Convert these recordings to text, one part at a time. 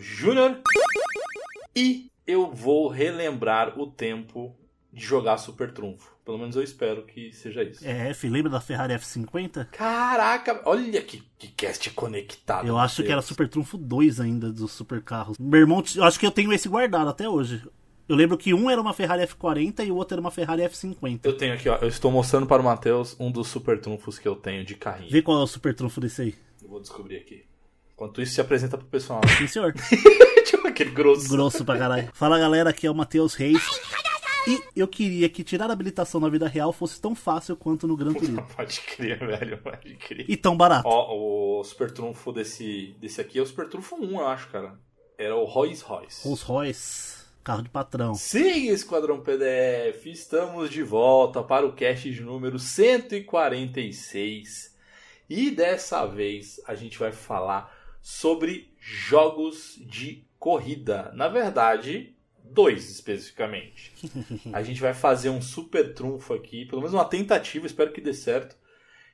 Júnior e eu vou relembrar o tempo de jogar Super Trunfo. Pelo menos eu espero que seja isso. É, F, lembra da Ferrari F50? Caraca, olha que, que cast conectado. Eu acho que era Super Trunfo 2 ainda dos super carros. Meu irmão, eu acho que eu tenho esse guardado até hoje. Eu lembro que um era uma Ferrari F40 e o outro era uma Ferrari F50. Eu tenho aqui, ó. Eu estou mostrando para o Matheus um dos super trunfos que eu tenho de carrinho. Vê qual é o super trunfo desse aí. Eu vou descobrir aqui. Enquanto isso, se apresenta pro pessoal. Sim, senhor. tipo aquele grosso. Grosso pra caralho. Fala galera, aqui é o Matheus Reis. E eu queria que tirar a habilitação na vida real fosse tão fácil quanto no Gran Turismo. pode crer, velho, pode crer. E tão barato. Ó, o super trunfo desse, desse aqui é o super trunfo 1, eu acho, cara. Era o Rolls Royce. Rolls Royce. Carro de patrão. Sim, Esquadrão PDF, estamos de volta para o cast de número 146. E dessa vez a gente vai falar sobre jogos de corrida. Na verdade, dois especificamente. A gente vai fazer um super trunfo aqui, pelo menos uma tentativa, espero que dê certo,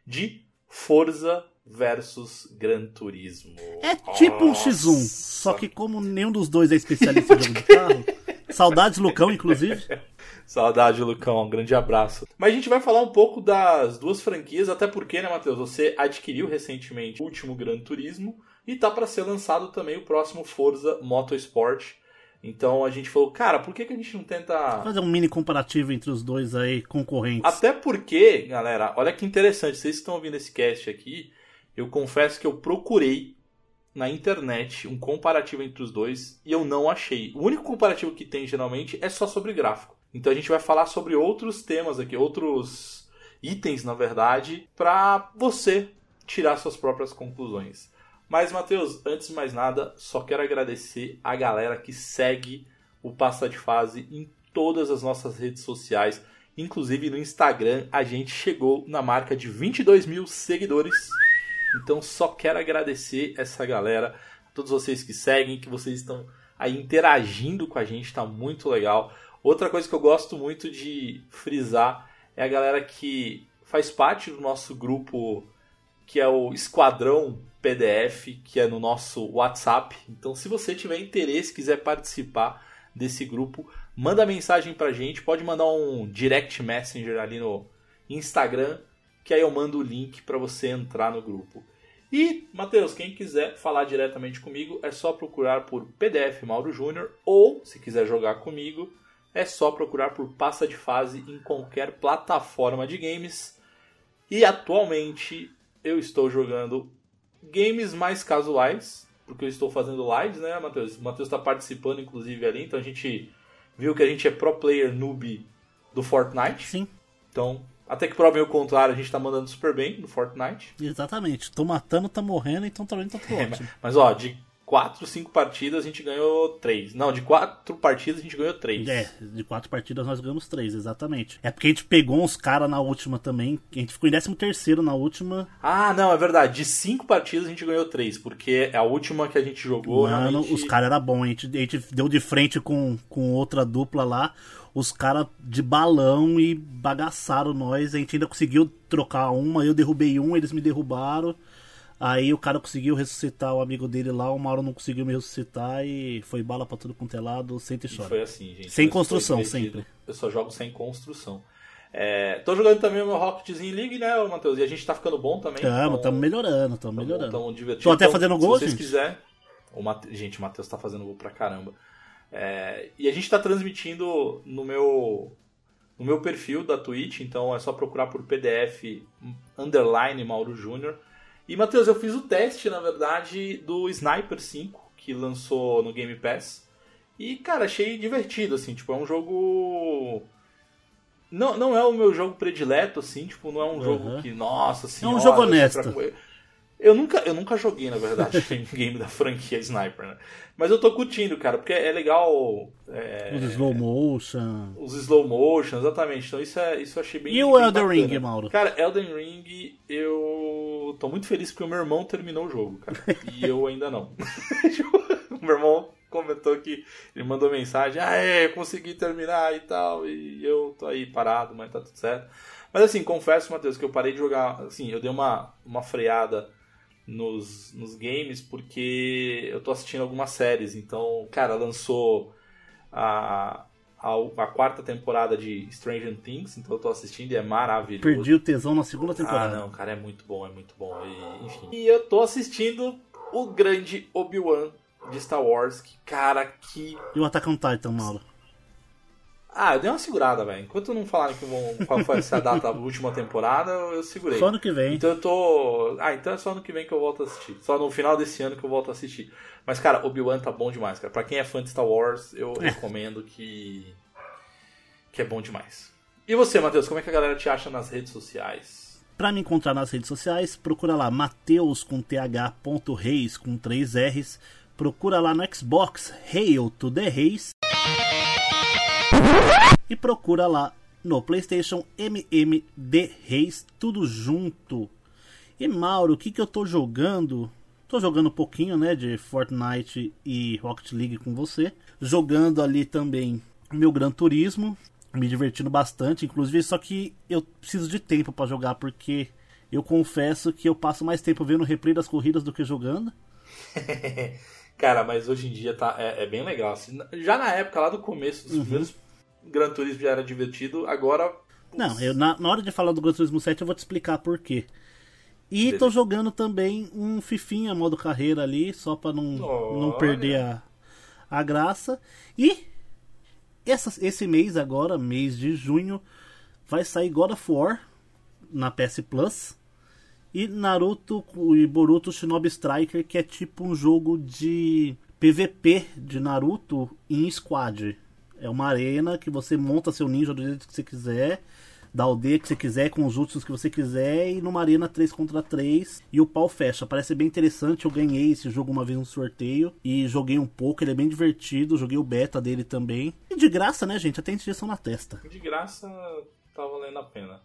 de Forza versus Gran Turismo. É tipo Nossa. um X1, só que como nenhum dos dois é especialista em jogo de carro. Saudades, Lucão, inclusive. Saudade, Lucão. Um grande abraço. Mas a gente vai falar um pouco das duas franquias, até porque, né, Matheus? Você adquiriu recentemente o último Gran Turismo e tá para ser lançado também o próximo Forza Motorsport. Então a gente falou, cara, por que, que a gente não tenta. Fazer um mini comparativo entre os dois aí, concorrentes. Até porque, galera, olha que interessante, vocês estão ouvindo esse cast aqui, eu confesso que eu procurei na internet um comparativo entre os dois e eu não achei. O único comparativo que tem geralmente é só sobre gráfico. Então a gente vai falar sobre outros temas aqui, outros itens, na verdade, para você tirar suas próprias conclusões. Mas, Matheus, antes de mais nada, só quero agradecer a galera que segue o Passa de Fase em todas as nossas redes sociais. Inclusive no Instagram, a gente chegou na marca de 22 mil seguidores. Então só quero agradecer essa galera, todos vocês que seguem, que vocês estão aí interagindo com a gente, tá muito legal. Outra coisa que eu gosto muito de frisar é a galera que faz parte do nosso grupo, que é o Esquadrão PDF, que é no nosso WhatsApp. Então, se você tiver interesse, quiser participar desse grupo, manda mensagem pra gente, pode mandar um direct messenger ali no Instagram que aí eu mando o link para você entrar no grupo. E, Matheus, quem quiser falar diretamente comigo, é só procurar por PDF Mauro Júnior ou, se quiser jogar comigo, é só procurar por Passa de Fase em qualquer plataforma de games. E atualmente eu estou jogando games mais casuais, porque eu estou fazendo lives, né, Matheus? O Matheus está participando, inclusive, ali, então a gente viu que a gente é pro player noob do Fortnite. Sim. Então, até que provem o contrário, a gente tá mandando super bem no Fortnite. Exatamente. Tô matando, tá morrendo, então tá, tá tudo é, ótimo. Mas, ó, de 4, 5 partidas a gente ganhou 3. Não, de 4 partidas a gente ganhou 3. É, de 4 partidas nós ganhamos 3, exatamente. É porque a gente pegou uns caras na última também. A gente ficou em 13 na última. Ah, não, é verdade. De 5 partidas a gente ganhou 3, porque é a última que a gente jogou. Mano, realmente... os caras eram bons. A gente, a gente deu de frente com, com outra dupla lá os caras de balão e bagaçaram nós. A gente ainda conseguiu trocar uma, eu derrubei um, eles me derrubaram. Aí o cara conseguiu ressuscitar o amigo dele lá, o Mauro não conseguiu me ressuscitar e foi bala pra tudo quanto é lado, sente e chora. Foi assim, gente. Sem construção, sempre. Eu só jogo sem construção. É, tô jogando também o meu Rocketzinho League, né, Matheus? E a gente tá ficando bom também. Tamo, então, melhorando, tamo, melhorando. Tamo divertido. Tô até então, fazendo gol, se vocês quiserem. O Mate... Gente, o Matheus tá fazendo gol pra caramba. É, e a gente está transmitindo no meu, no meu perfil da Twitch, então é só procurar por PDF underline Mauro Júnior. E Matheus, eu fiz o teste, na verdade, do Sniper 5, que lançou no Game Pass. E, cara, achei divertido, assim, tipo, é um jogo. Não, não é o meu jogo predileto, assim, tipo, não é um uhum. jogo que, nossa senhora... É um jogo honesto. Eu nunca, eu nunca joguei, na verdade, game da franquia Sniper, né? Mas eu tô curtindo, cara, porque é legal. É, os slow motion. Os slow motion, exatamente. Então isso, é, isso eu achei bem. E o Elden bacana. Ring, Mauro? Cara, Elden Ring, eu tô muito feliz porque o meu irmão terminou o jogo, cara. e eu ainda não. o meu irmão comentou que ele mandou mensagem: Ah, é, consegui terminar e tal. E eu tô aí parado, mas tá tudo certo. Mas assim, confesso, Matheus, que eu parei de jogar. Assim, eu dei uma, uma freada nos, nos games porque eu tô assistindo algumas séries. Então, cara, lançou a, a, a, quarta temporada de Stranger Things, então eu tô assistindo e é maravilhoso. Perdi o tesão na segunda temporada. Ah, não, cara, é muito bom, é muito bom. E, enfim. E eu tô assistindo o grande Obi-Wan de Star Wars, que, cara, que. E o Attack on Titan, Mauro? Ah, eu dei uma segurada, velho. Enquanto não falaram que vão, qual foi essa data da última temporada, eu segurei. Só ano que vem. Então eu tô. Ah, então é só ano que vem que eu volto a assistir. Só no final desse ano que eu volto a assistir. Mas, cara, Obi-Wan tá bom demais, cara. Pra quem é fã de Star Wars, eu é. recomendo que. que é bom demais. E você, Matheus, como é que a galera te acha nas redes sociais? Pra me encontrar nas redes sociais, procura lá Mateus com th.reis com 3 R's. Procura lá no Xbox Hail to the Reis e procura lá no PlayStation MMD Reis, tudo junto. E Mauro, o que, que eu tô jogando? Tô jogando um pouquinho, né, de Fortnite e Rocket League com você. Jogando ali também meu Gran Turismo, me divertindo bastante, inclusive, só que eu preciso de tempo para jogar porque eu confesso que eu passo mais tempo vendo replay das corridas do que jogando. Cara, mas hoje em dia tá, é, é bem legal. Assim, já na época, lá do começo, dos uhum. primeiros Gran Turismo já era divertido, agora. Não, eu, na, na, hora de falar do Gran Turismo 7 eu vou te explicar por quê. E Beleza. tô jogando também um Fifinha modo carreira ali, só pra não, não perder a, a graça. E essa, esse mês agora, mês de junho, vai sair God of War na PS Plus. E Naruto e Boruto Shinobi Striker, que é tipo um jogo de PVP de Naruto em squad. É uma arena que você monta seu ninja do jeito que você quiser, da aldeia que você quiser, com os últimos que você quiser, e numa arena 3 contra 3 e o pau fecha. Parece bem interessante. Eu ganhei esse jogo uma vez no sorteio e joguei um pouco, ele é bem divertido. Joguei o beta dele também. E de graça, né, gente? Até injeção na testa. De graça tá valendo a pena.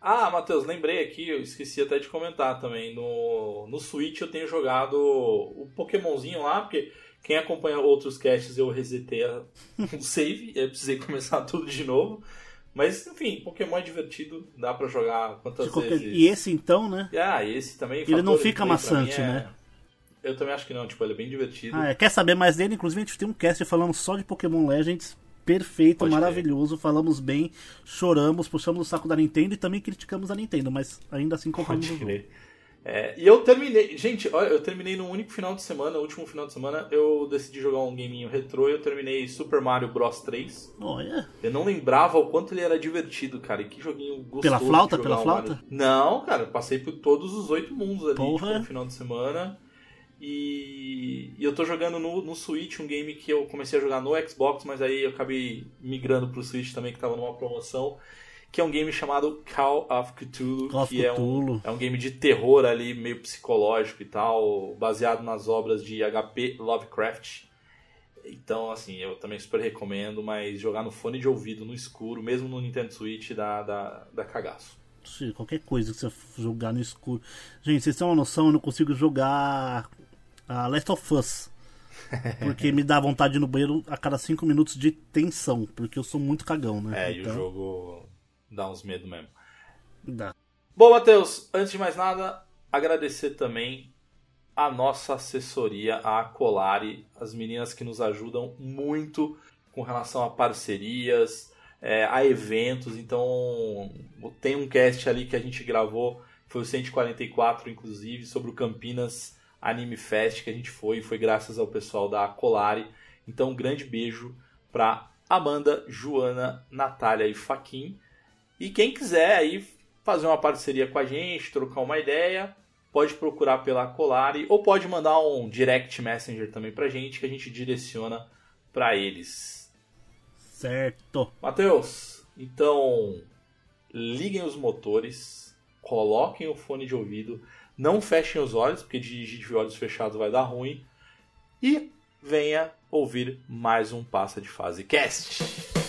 Ah, Matheus, lembrei aqui, eu esqueci até de comentar também. No, no Switch eu tenho jogado o Pokémonzinho lá, porque quem acompanha outros casts eu resetei o save, eu precisei começar tudo de novo. Mas, enfim, Pokémon é divertido, dá para jogar quantas qualquer... vezes. E esse então, né? Ah, esse também. Ele não fica maçante, é... né? Eu também acho que não, tipo, ele é bem divertido. Ah, é. Quer saber mais dele? Inclusive a gente tem um cast falando só de Pokémon Legends. Perfeito, Pode maravilhoso, ter. falamos bem, choramos, puxamos o saco da Nintendo e também criticamos a Nintendo, mas ainda assim compramos o jogo. É, e eu terminei, gente, olha, eu terminei no único final de semana, no último final de semana, eu decidi jogar um gameinho retrô e eu terminei Super Mario Bros 3. Olha. Eu não lembrava o quanto ele era divertido, cara, e que joguinho gostoso. Pela flauta, pela flauta? Não, cara, eu passei por todos os oito mundos ali tipo, no final de semana. E, e, eu tô jogando no, no Switch um game que eu comecei a jogar no Xbox, mas aí eu acabei migrando pro Switch também, que tava numa promoção que é um game chamado Call of Cthulhu, Call que Cthulhu. É, um, é um game de terror ali, meio psicológico e tal, baseado nas obras de H.P. Lovecraft. Então, assim, eu também super recomendo, mas jogar no fone de ouvido, no escuro, mesmo no Nintendo Switch, dá, dá, dá cagaço. Sim, qualquer coisa que você jogar no escuro. Gente, vocês têm uma noção, eu não consigo jogar a Last of Us. Porque me dá vontade de ir no banheiro a cada 5 minutos de tensão, porque eu sou muito cagão, né? É, então... e o então jogo dá uns medo mesmo. Dá. Bom, Matheus, antes de mais nada, agradecer também a nossa assessoria, a Acolari, as meninas que nos ajudam muito com relação a parcerias, é, a eventos. Então, tem um cast ali que a gente gravou, foi o 144, inclusive, sobre o Campinas Anime Fest que a gente foi, foi graças ao pessoal da Acolari. Então, um grande beijo para Amanda, Joana, Natália e Faquin. E quem quiser aí fazer uma parceria com a gente, trocar uma ideia, pode procurar pela Colari ou pode mandar um direct messenger também pra gente que a gente direciona para eles. Certo. Matheus, então liguem os motores, coloquem o fone de ouvido, não fechem os olhos, porque dirigir de olhos fechados vai dar ruim. E venha ouvir mais um Passa de Fase Cast.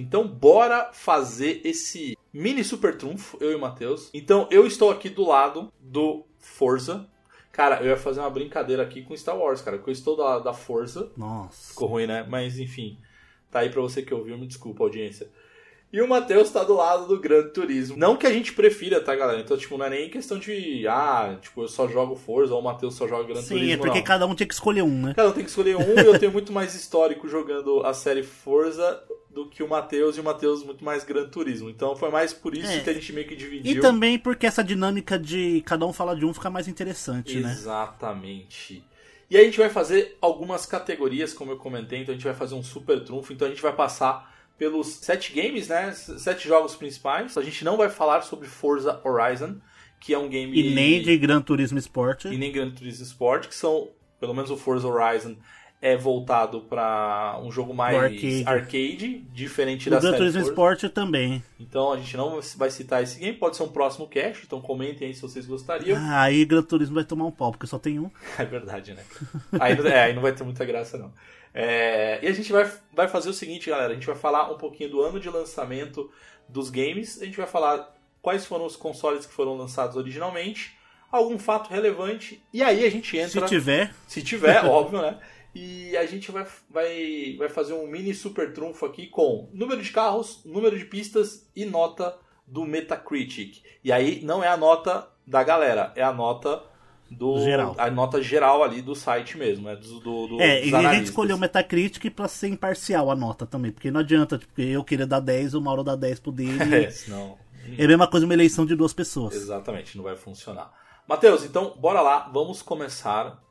Então, bora fazer esse mini super trunfo, eu e o Matheus. Então, eu estou aqui do lado do Forza. Cara, eu ia fazer uma brincadeira aqui com Star Wars, cara, porque eu estou da, da Forza. Nossa. Ficou ruim, né? Mas, enfim. Tá aí pra você que ouviu, me desculpa, audiência. E o Matheus tá do lado do Gran Turismo. Não que a gente prefira, tá, galera? Então, tipo, não é nem questão de, ah, tipo, eu só jogo Forza ou o Matheus só joga Gran Sim, Turismo. é porque não. cada um tinha que escolher um, né? Cada um tem que escolher um e eu tenho muito mais histórico jogando a série Forza do que o Matheus e o Matheus muito mais Gran Turismo. Então foi mais por isso É. que a gente meio que dividiu. E também porque essa dinâmica de cada um falar de um fica mais interessante, né? Exatamente. E aí a gente vai fazer algumas categorias, como eu comentei, então a gente vai fazer um super trunfo, então a gente vai passar pelos sete games, né? Sete jogos principais. A gente não vai falar sobre Forza Horizon, que é um game. E nem de Gran Turismo Sport. e nem Gran Turismo Sport, que são, pelo menos o Forza Horizon é voltado para um jogo mais arcade. arcade, diferente O da Gran série Turismo. Sport também. Então a gente não vai citar esse game, pode ser um próximo cast, então comentem aí se vocês gostariam. Ah, aí Gran Turismo vai tomar um pau, porque só tem um. É verdade, né? Aí, não- é, aí não vai ter muita graça, não. É, e a gente vai, vai fazer o seguinte, galera. A gente vai falar um pouquinho do ano de lançamento dos games. A gente vai falar quais foram os consoles que foram lançados originalmente, algum fato relevante. E aí a gente entra... Se tiver, Se tiver, óbvio, né? E a gente vai, vai, vai fazer um mini super trunfo aqui com número de carros, número de pistas e nota do Metacritic. E aí não é a nota da galera, é a nota do Geral. a nota geral ali do site mesmo, é do, do, do É, e a gente escolheu o Metacritic pra ser imparcial a nota também, porque não adianta, tipo, eu querer dar 10, o Mauro dar 10 pro dele. É, senão É a mesma coisa uma eleição de duas pessoas. Exatamente, não vai funcionar. Matheus, então bora lá, vamos começar.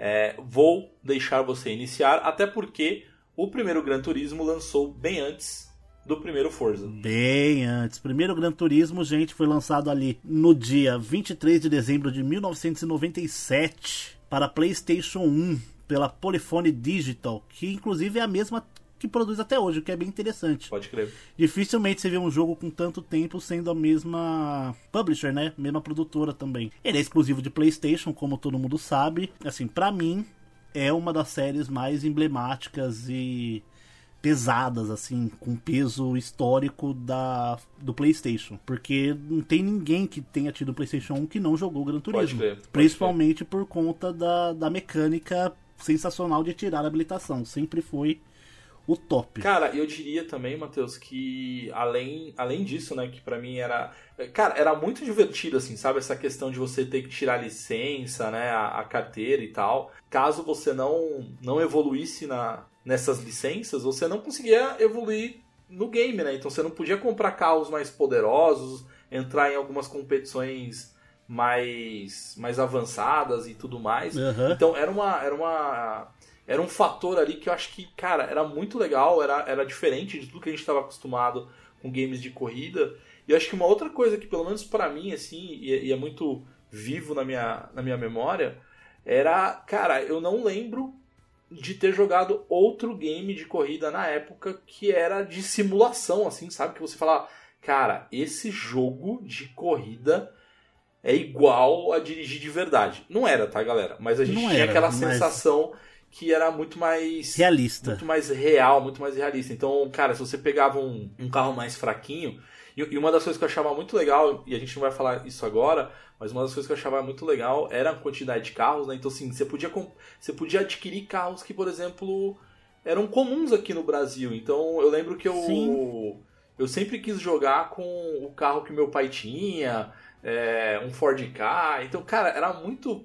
É, vou deixar você iniciar, até porque o primeiro Gran Turismo lançou bem antes do primeiro Forza. Bem antes. Primeiro Gran Turismo, gente, foi lançado ali no dia 23 de dezembro de 1997 para PlayStation 1 pela Polyphony Digital, que inclusive é a mesma que produz até hoje, o que é bem interessante. Pode crer. Dificilmente você vê um jogo com tanto tempo sendo a mesma publisher, né? Mesma produtora também. Ele é exclusivo de PlayStation, como todo mundo sabe. Assim, pra mim, é uma das séries mais emblemáticas e pesadas, assim, com peso histórico da, do PlayStation. Porque não tem ninguém que tenha tido PlayStation 1 que não jogou Gran Turismo. crer, pode Principalmente por conta da, da mecânica sensacional de tirar a habilitação. Sempre foi o top. Cara, eu diria também, Matheus, que além, além disso, né, que pra mim era. Cara, era muito divertido, assim, sabe? Essa questão de você ter que tirar a licença, né, a, a carteira e tal. Caso você não, não evoluísse na, nessas licenças, você não conseguia evoluir no game, né? Então você não podia comprar carros mais poderosos, entrar em algumas competições mais, mais avançadas e tudo mais. Aham. Então era uma, era uma. Era um fator ali que eu acho que, cara, era muito legal, era, era diferente de tudo que a gente estava acostumado com games de corrida. E eu acho que uma outra coisa que, pelo menos pra mim, assim, e, e é muito vivo na minha, na minha memória, era, cara, eu não lembro de ter jogado outro game de corrida na época que era de simulação, assim, sabe? Que você fala, cara, esse jogo de corrida é igual a dirigir de verdade. Não era, tá, galera? Mas a gente Não tinha era, aquela mas- sensação que era muito mais Realista. muito mais real, muito mais realista. Então, cara, se você pegava um, um carro mais fraquinho, e, e uma das coisas que eu achava muito legal, e a gente não vai falar isso agora, mas uma das coisas que eu achava muito legal era a quantidade de carros, né? Então, assim, você podia, você podia adquirir carros que, por exemplo, eram comuns aqui no Brasil. Então, eu lembro que eu, Sim. eu sempre quis jogar com o carro que meu pai tinha, é, um Ford Ka. Então, cara, era muito,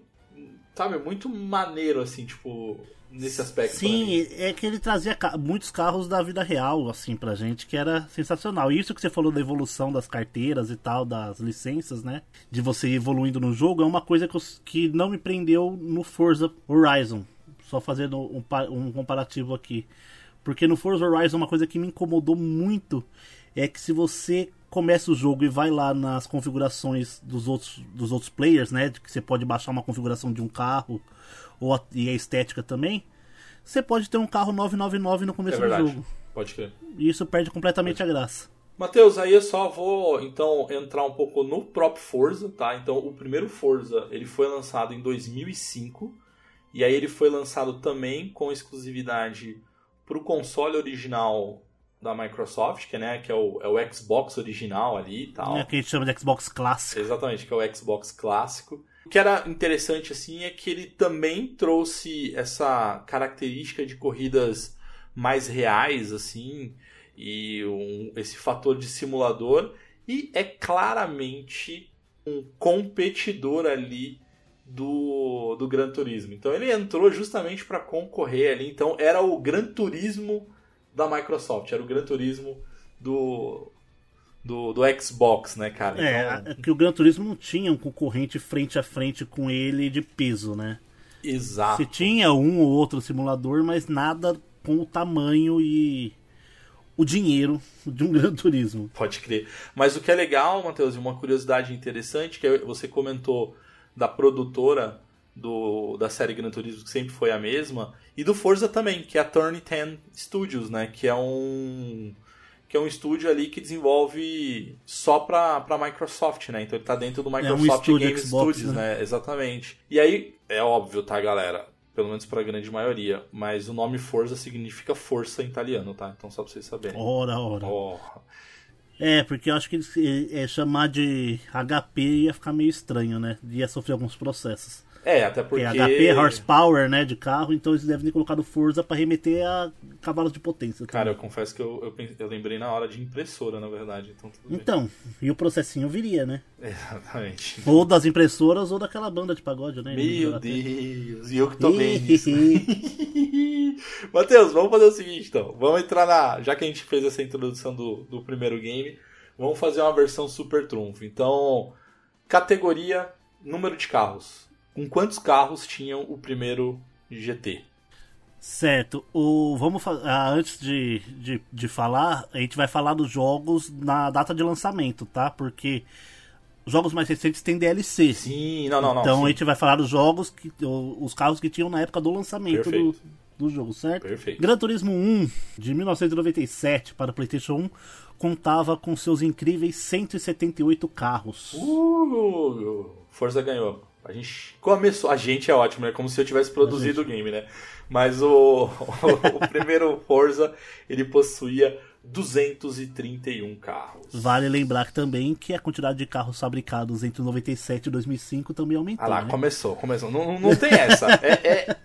sabe, muito maneiro, assim, tipo, nesse aspecto. Sim, é que ele trazia muitos carros da vida real, assim, pra gente, que era sensacional. E isso que você falou da evolução das carteiras e tal, das licenças, né? De você ir evoluindo no jogo, é uma coisa que, eu que não me prendeu no Forza Horizon. Só fazendo um, um comparativo aqui. Porque no Forza Horizon, uma coisa que me incomodou muito é que se você começa o jogo e vai lá nas configurações dos outros, dos outros players, né? Que você pode baixar uma configuração de um carro ou a, e a estética também. Você pode ter um carro 999 no É começo do verdade. jogo. Pode crer. E isso perde completamente a graça. Matheus, aí eu só vou então entrar um pouco no próprio Forza, tá? Então o primeiro Forza ele foi lançado em 2005 e aí ele foi lançado também com exclusividade para o console original da Microsoft, que, né, que é, o, é o Xbox original ali e tal. É que a gente chama de Xbox clássico. Exatamente, que é o Xbox clássico. O que era interessante assim é que ele também trouxe essa característica de corridas mais reais assim e um, esse fator de simulador e é claramente um competidor ali do, do Gran Turismo. Então ele entrou justamente para concorrer ali. Então era o Gran Turismo da Microsoft, era o Gran Turismo do, do, do Xbox, né, cara? É, então... É, que o Gran Turismo não tinha um concorrente frente a frente com ele de peso, né? Exato. Você tinha um ou outro simulador, mas nada com o tamanho e o dinheiro de um Gran Turismo. Pode crer. Mas o que é legal, Matheus, e uma curiosidade interessante, que você comentou da produtora do, da série Gran Turismo, que sempre foi a mesma, e do Forza também, que é a Turn 10 Studios, né? Que é um que é um estúdio ali que desenvolve só pra, pra Microsoft, né? Então ele tá dentro do Microsoft é um Game Xbox, Studios, né? né? Exatamente. E aí, é óbvio, tá, galera? Pelo menos pra grande maioria. Mas o nome Forza significa força em italiano, tá? Então só pra vocês saberem. Ora, ora. Oh. É, porque eu acho que é, chamar de HP ia ficar meio estranho, né? Ia sofrer alguns processos. É, até porque. Porque HP, horsepower, né, de carro, então eles devem ter colocado Forza para remeter a cavalos de potência. Cara, eu confesso que eu, eu, eu, lembrei na hora de impressora, na verdade. Então, então e o processinho viria, né? Exatamente. Ou das impressoras ou daquela banda de pagode, né? Meu Deus, e eu que tô bem nisso. Matheus, vamos fazer o seguinte então. Vamos entrar na. Já que a gente fez essa introdução do, do primeiro game, vamos fazer uma versão super trunfo. Então, categoria número de carros. Com quantos carros tinham o primeiro GT? Certo. O, vamos ah, antes de, de, de falar, a gente vai falar dos jogos na data de lançamento, tá? Porque jogos mais recentes têm DLC. Sim, não, não, não. Então sim. a gente vai falar dos jogos, que, os carros que tinham na época do lançamento do, do jogo, certo? Perfeito. Gran Turismo 1 de 1997 para PlayStation 1 contava com seus incríveis 178 carros. Uh, Forza ganhou. A gente começou. A gente é ótimo, né? Como se eu tivesse produzido o game, né? Mas o, o, primeiro Forza ele possuía 231 carros. Vale lembrar também que a quantidade de carros fabricados entre 97 e 2005 também aumentou. Ah lá, né? começou, começou. Não, não tem essa. é, é,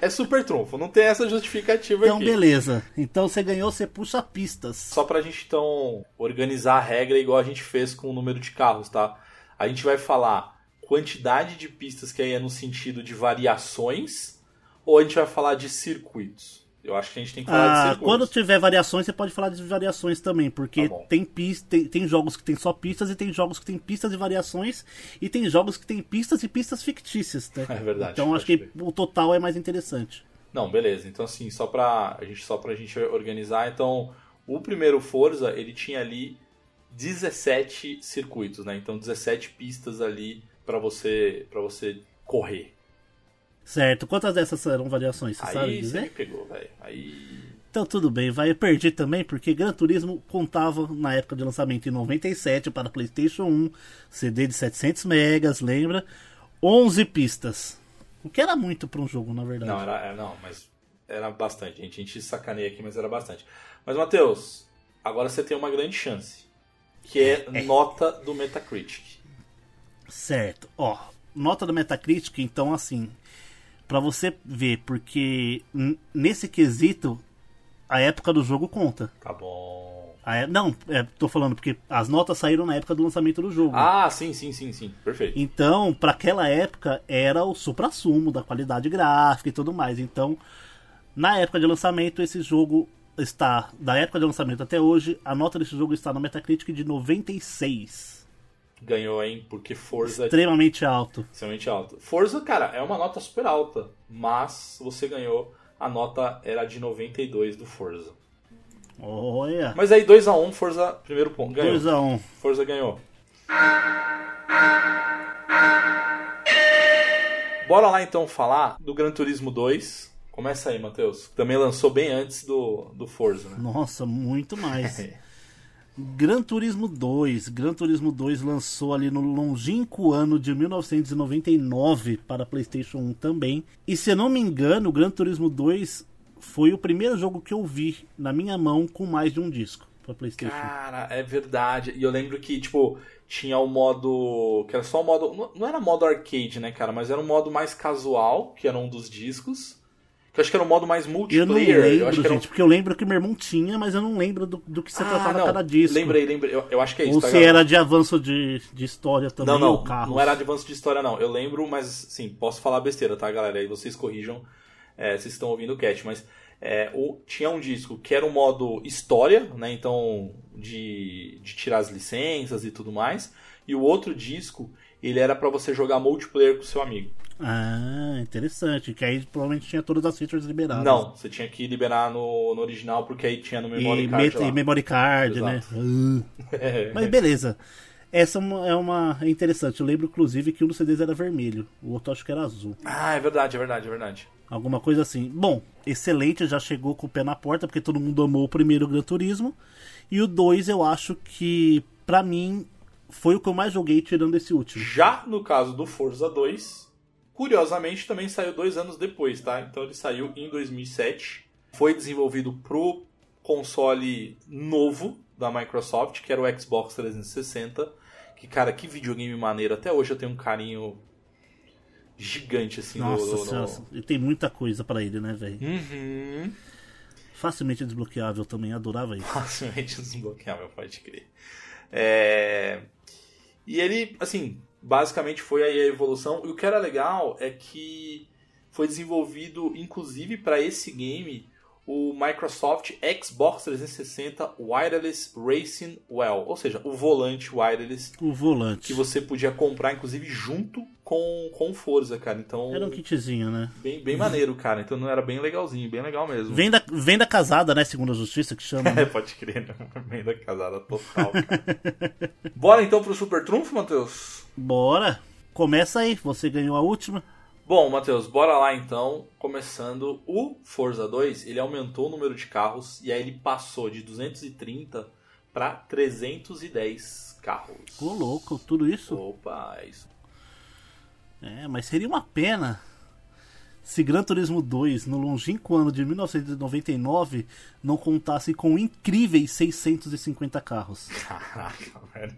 é, super trunfo, não tem essa justificativa então, aqui. Então, beleza. Então você ganhou, você puxa pistas. Só pra gente então organizar a regra igual a gente fez com o número de carros, tá? A gente vai falar quantidade de pistas que aí é no sentido de variações ou a gente vai falar de circuitos? Eu acho que a gente tem que falar ah, de circuitos. Quando tiver variações, você pode falar de variações também, porque Tá tem, pista, tem, tem jogos que tem só pistas e tem jogos que tem pistas e variações e tem jogos que tem pistas e pistas fictícias, né? É verdade, Então acho que crer. o total é mais interessante. Não, beleza. Então assim, só pra a gente só pra gente organizar, então o primeiro Forza, ele tinha ali 17 circuitos, né? Então 17 pistas ali pra você para você correr. Certo. Quantas dessas serão variações? Você sabe Aí você dizer? me pegou, velho. Aí Então tudo bem, vai. Eu perdi também porque Gran Turismo contava na época de lançamento em 97 para PlayStation 1, CD de 700 megas, lembra? 11 pistas. O que era muito para um jogo, na verdade. Não, era, é, não, mas era bastante, gente. A gente sacaneia aqui, mas era bastante. Mas, Matheus, agora você tem uma grande chance. Que é, nota do Metacritic. Certo. Ó, nota do Metacritic, então assim, Pra você ver, porque nesse quesito a época do jogo conta. Tá bom. A é- não, é, tô falando porque as notas saíram na época do lançamento do jogo. Ah, sim, sim, sim, sim. Perfeito. Então, para aquela época, era o supra-sumo da qualidade gráfica e tudo mais. Então, na época de lançamento, esse jogo está, da época de lançamento até hoje, a nota desse jogo está no Metacritic de 96. Ganhou, hein? Porque Forza é Extremamente alto. extremamente alta. Forza, cara, é uma nota super alta. Mas você ganhou. A nota era de 92 do Forza. Olha. Mas aí 2x1, Forza, primeiro ponto. Ganhou. 2x1. Forza ganhou. Bora lá então falar do Gran Turismo 2. Começa aí, Matheus. Também lançou bem antes do, do Forza, né? Nossa, muito mais. Gran Turismo 2. Gran Turismo 2 lançou ali no longínquo ano de 1999 para PlayStation 1 também. E se eu não me engano, o Gran Turismo 2 foi o primeiro jogo que eu vi na minha mão com mais de um disco pra PlayStation. Cara, é verdade. E eu lembro que, tipo, tinha o modo. que era só o modo. Não era modo arcade, né, cara? Mas era um modo mais casual, que era um dos discos. Que acho que era um modo mais multiplayer. Eu não lembro, eu gente, um... porque eu lembro que meu irmão tinha, mas eu não lembro do, do que se ah, tratava não. cada disco. Lembrei, lembrei. Eu, eu acho que é isso. Ou tá, se era de avanço de, de história também, Não, não, não era de avanço de história, não. Eu lembro, mas sim, posso falar besteira, tá, galera? Aí vocês corrijam é, vocês estão ouvindo o cast, mas é, o, tinha um disco que era um modo história, né? Então, de, de tirar as licenças e tudo mais. E o outro disco, ele era para você jogar multiplayer com seu amigo. Ah, interessante. Que aí provavelmente tinha todas as features liberadas. Não, você tinha que liberar no, no original, porque aí tinha no memory e, card lá. e memory card, né? Ah. Mas beleza. Essa é uma, é uma- interessante. Eu lembro, inclusive, que um dos CDs era vermelho. O outro acho que era azul. Ah, é verdade, é verdade, é verdade. Alguma coisa assim. Bom, excelente, já chegou com o pé na porta, porque todo mundo amou o primeiro Gran Turismo. E o 2 eu acho que, pra mim, foi o que eu mais joguei tirando esse último. Já no caso do Forza 2, curiosamente também saiu dois anos depois, tá? Então ele saiu em 2007. Foi desenvolvido pro console novo da Microsoft, que era o Xbox 360. Que, cara, que videogame maneiro. Até hoje eu tenho um carinho gigante, assim, Nossa no... no- e tem muita coisa pra ele, né, velho? Uhum. Facilmente desbloqueável também, adorava isso. facilmente desbloqueável, pode crer. É... E ele, assim, basicamente foi aí a evolução. E o que era legal é que foi desenvolvido, inclusive, para esse game, o Microsoft Xbox 360 Wireless Racing Well, ou seja, o volante wireless O volante. que você podia comprar, inclusive, junto com, com Forza, cara. Então, Era um kitzinho, né? bem, bem maneiro, cara. Então não era bem legalzinho, bem legal mesmo. Venda, venda casada, né? Segundo a justiça, que chama. É, né? pode crer, né? Emenda casada total. cara. Bora então pro Super Trunfo, Matheus? Bora! Começa aí, você ganhou a última. Bom, Matheus, bora lá então. Começando o Forza 2, ele aumentou o número de carros e aí ele passou de 230 para 310 carros. Ô, louco, tudo isso? Opa, é isso. É, mas seria uma pena se Gran Turismo 2, no longínquo ano de 1999, não contasse com incríveis 650 carros. Caraca, velho.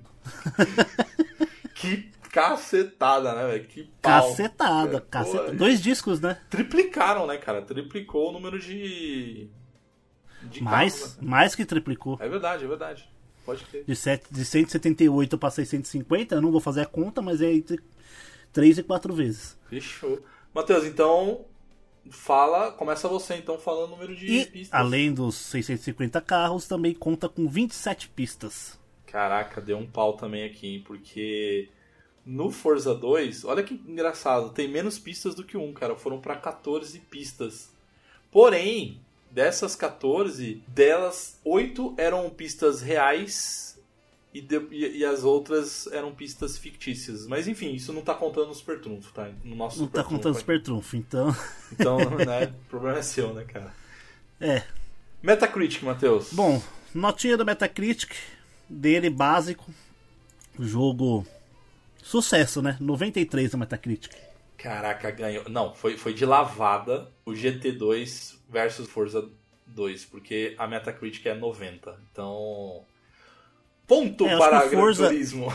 que cacetada, né, velho? Que pau. Cacetada, É, caceta. pô, Dois discos, né? Triplicaram, né, cara? Triplicou o número de. de Mais, carros, né? mais que triplicou. É verdade, é verdade. Pode crer. De, sete, de 178 para 650, eu não vou fazer a conta, mas é entre 3 e 4 vezes. Fechou. Matheus, então. Fala, começa você então falando o número de E, pistas. além dos 650 carros, também conta com 27 pistas. Caraca, deu um pau também aqui, hein? Porque no Forza 2, olha que engraçado, tem menos pistas do que um, cara. Foram pra 14 pistas. Porém, dessas 14, delas 8 eram pistas reais e, de- e- e as outras eram pistas fictícias. Mas enfim, isso não tá contando no Super Trunfo, tá? No nosso Não Super tá contando Trunfo Super Trunfo, então. Então, né? O problema é seu, né, cara? É. Metacritic, Matheus. Bom, notinha do Metacritic, dele básico. Jogo. Sucesso, né? 93 no Metacritic. Caraca, ganhou. Não, foi, foi de lavada o GT2 versus Forza 2, porque a Metacritic é 90. Então. Ponto É, para o Gran Forza- Turismo.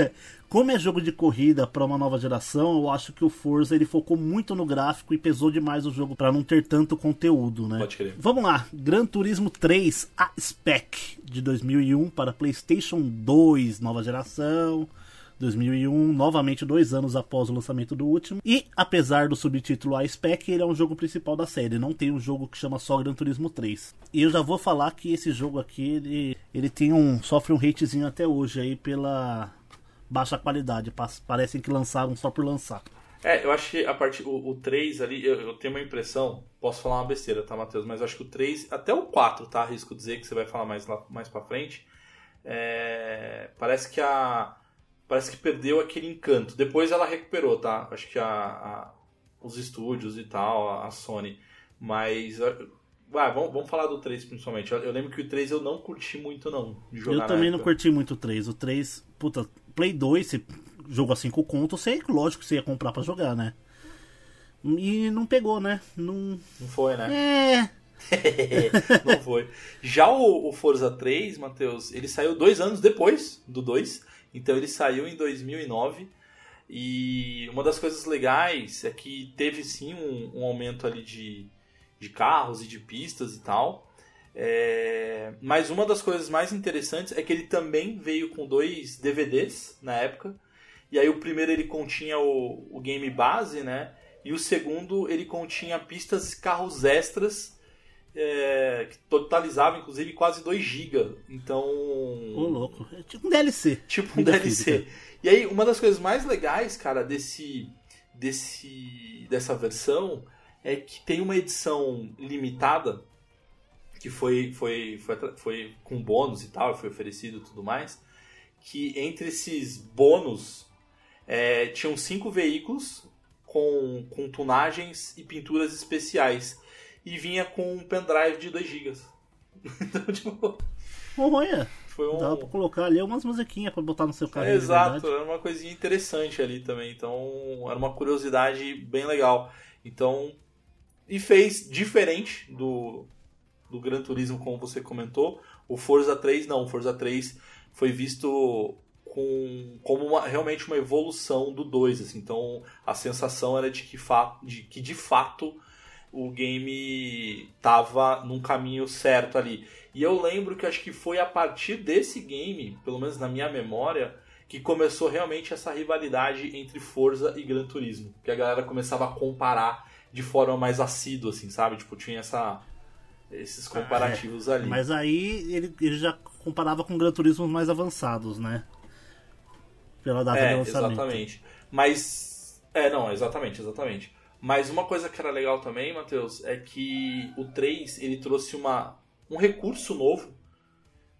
Como é jogo de corrida para uma nova geração, eu acho que o Forza ele focou muito no gráfico e pesou demais o jogo para não ter tanto conteúdo, né? Pode crer. Vamos lá, Gran Turismo 3 A Spec de 2001 para PlayStation 2, nova geração. 2001, novamente dois anos após o lançamento do último. E, apesar do subtítulo A Spec, ele é um jogo principal da série. Não tem um jogo que chama só Gran Turismo 3. E eu já vou falar que esse jogo aqui, ele, ele tem um sofre um hatezinho até hoje aí pela baixa qualidade. Pa- Parecem que lançaram só por lançar. É, eu acho que a partir. O, o 3 ali, eu, eu tenho uma impressão. Posso falar uma besteira, tá, Matheus? Mas eu acho que o 3, até o 4, tá? Arrisco dizer que você vai falar mais, lá, mais pra frente. É, parece que a. Parece que perdeu aquele encanto. Depois ela recuperou, tá? Acho que a, a- os estúdios e tal, a, a Sony. Mas. ah, vamos, vamos falar do 3 principalmente. Eu, eu lembro que o 3 eu não curti muito, não. De jogar Eu também não curti muito o 3. O 3, puta, Play 2, você jogo assim com conto, você, lógico que você ia comprar pra jogar, né? E não pegou, né? Não, Não foi, né? é. não foi. Já o, o Forza 3, Matheus, ele saiu dois anos depois do 2. Então ele saiu em 2009. E uma das coisas legais é que teve sim um, um aumento ali de, de carros e de pistas e tal. É, mas uma das coisas mais interessantes é que ele também veio com dois DVDs na época. E aí o primeiro ele continha o, o game base, né? E o segundo ele continha pistas e carros extras é, que totalizava inclusive quase 2 GB. Então. Ô, louco. É tipo um DLC. Tipo um DLC. física. E aí, uma das coisas mais legais, cara, desse, desse dessa versão é que tem uma edição limitada que foi, foi, foi, foi com bônus e tal, foi oferecido e tudo mais. Que entre esses bônus é, tinham cinco veículos com, com tunagens e pinturas especiais. E vinha com um pendrive de 2 GB. Então, tipo, Olha, foi um. dá pra colocar ali umas musiquinhas pra botar no seu carro. de Exato, era uma coisinha interessante ali também. Então, era uma curiosidade bem legal. Então, e fez diferente do, do Gran Turismo, como você comentou. O Forza 3 não, o Forza 3 foi visto com, como uma- realmente uma evolução do 2. Assim. Então, a sensação era de que, de, que de fato o game tava num caminho certo ali. E eu lembro que acho que foi a partir desse game, pelo menos na minha memória, que começou realmente essa rivalidade entre Forza e Gran Turismo. Que a galera começava a comparar de forma mais assídua, assim, sabe? Tipo, tinha essa, esses comparativos ali. Mas aí ele, ele já comparava com Gran Turismo mais avançados, né? Pela data de É, lançamento. exatamente. Mas. É, não, exatamente, exatamente. Mas uma coisa que era legal também, Matheus, é que o 3 ele trouxe uma, um recurso novo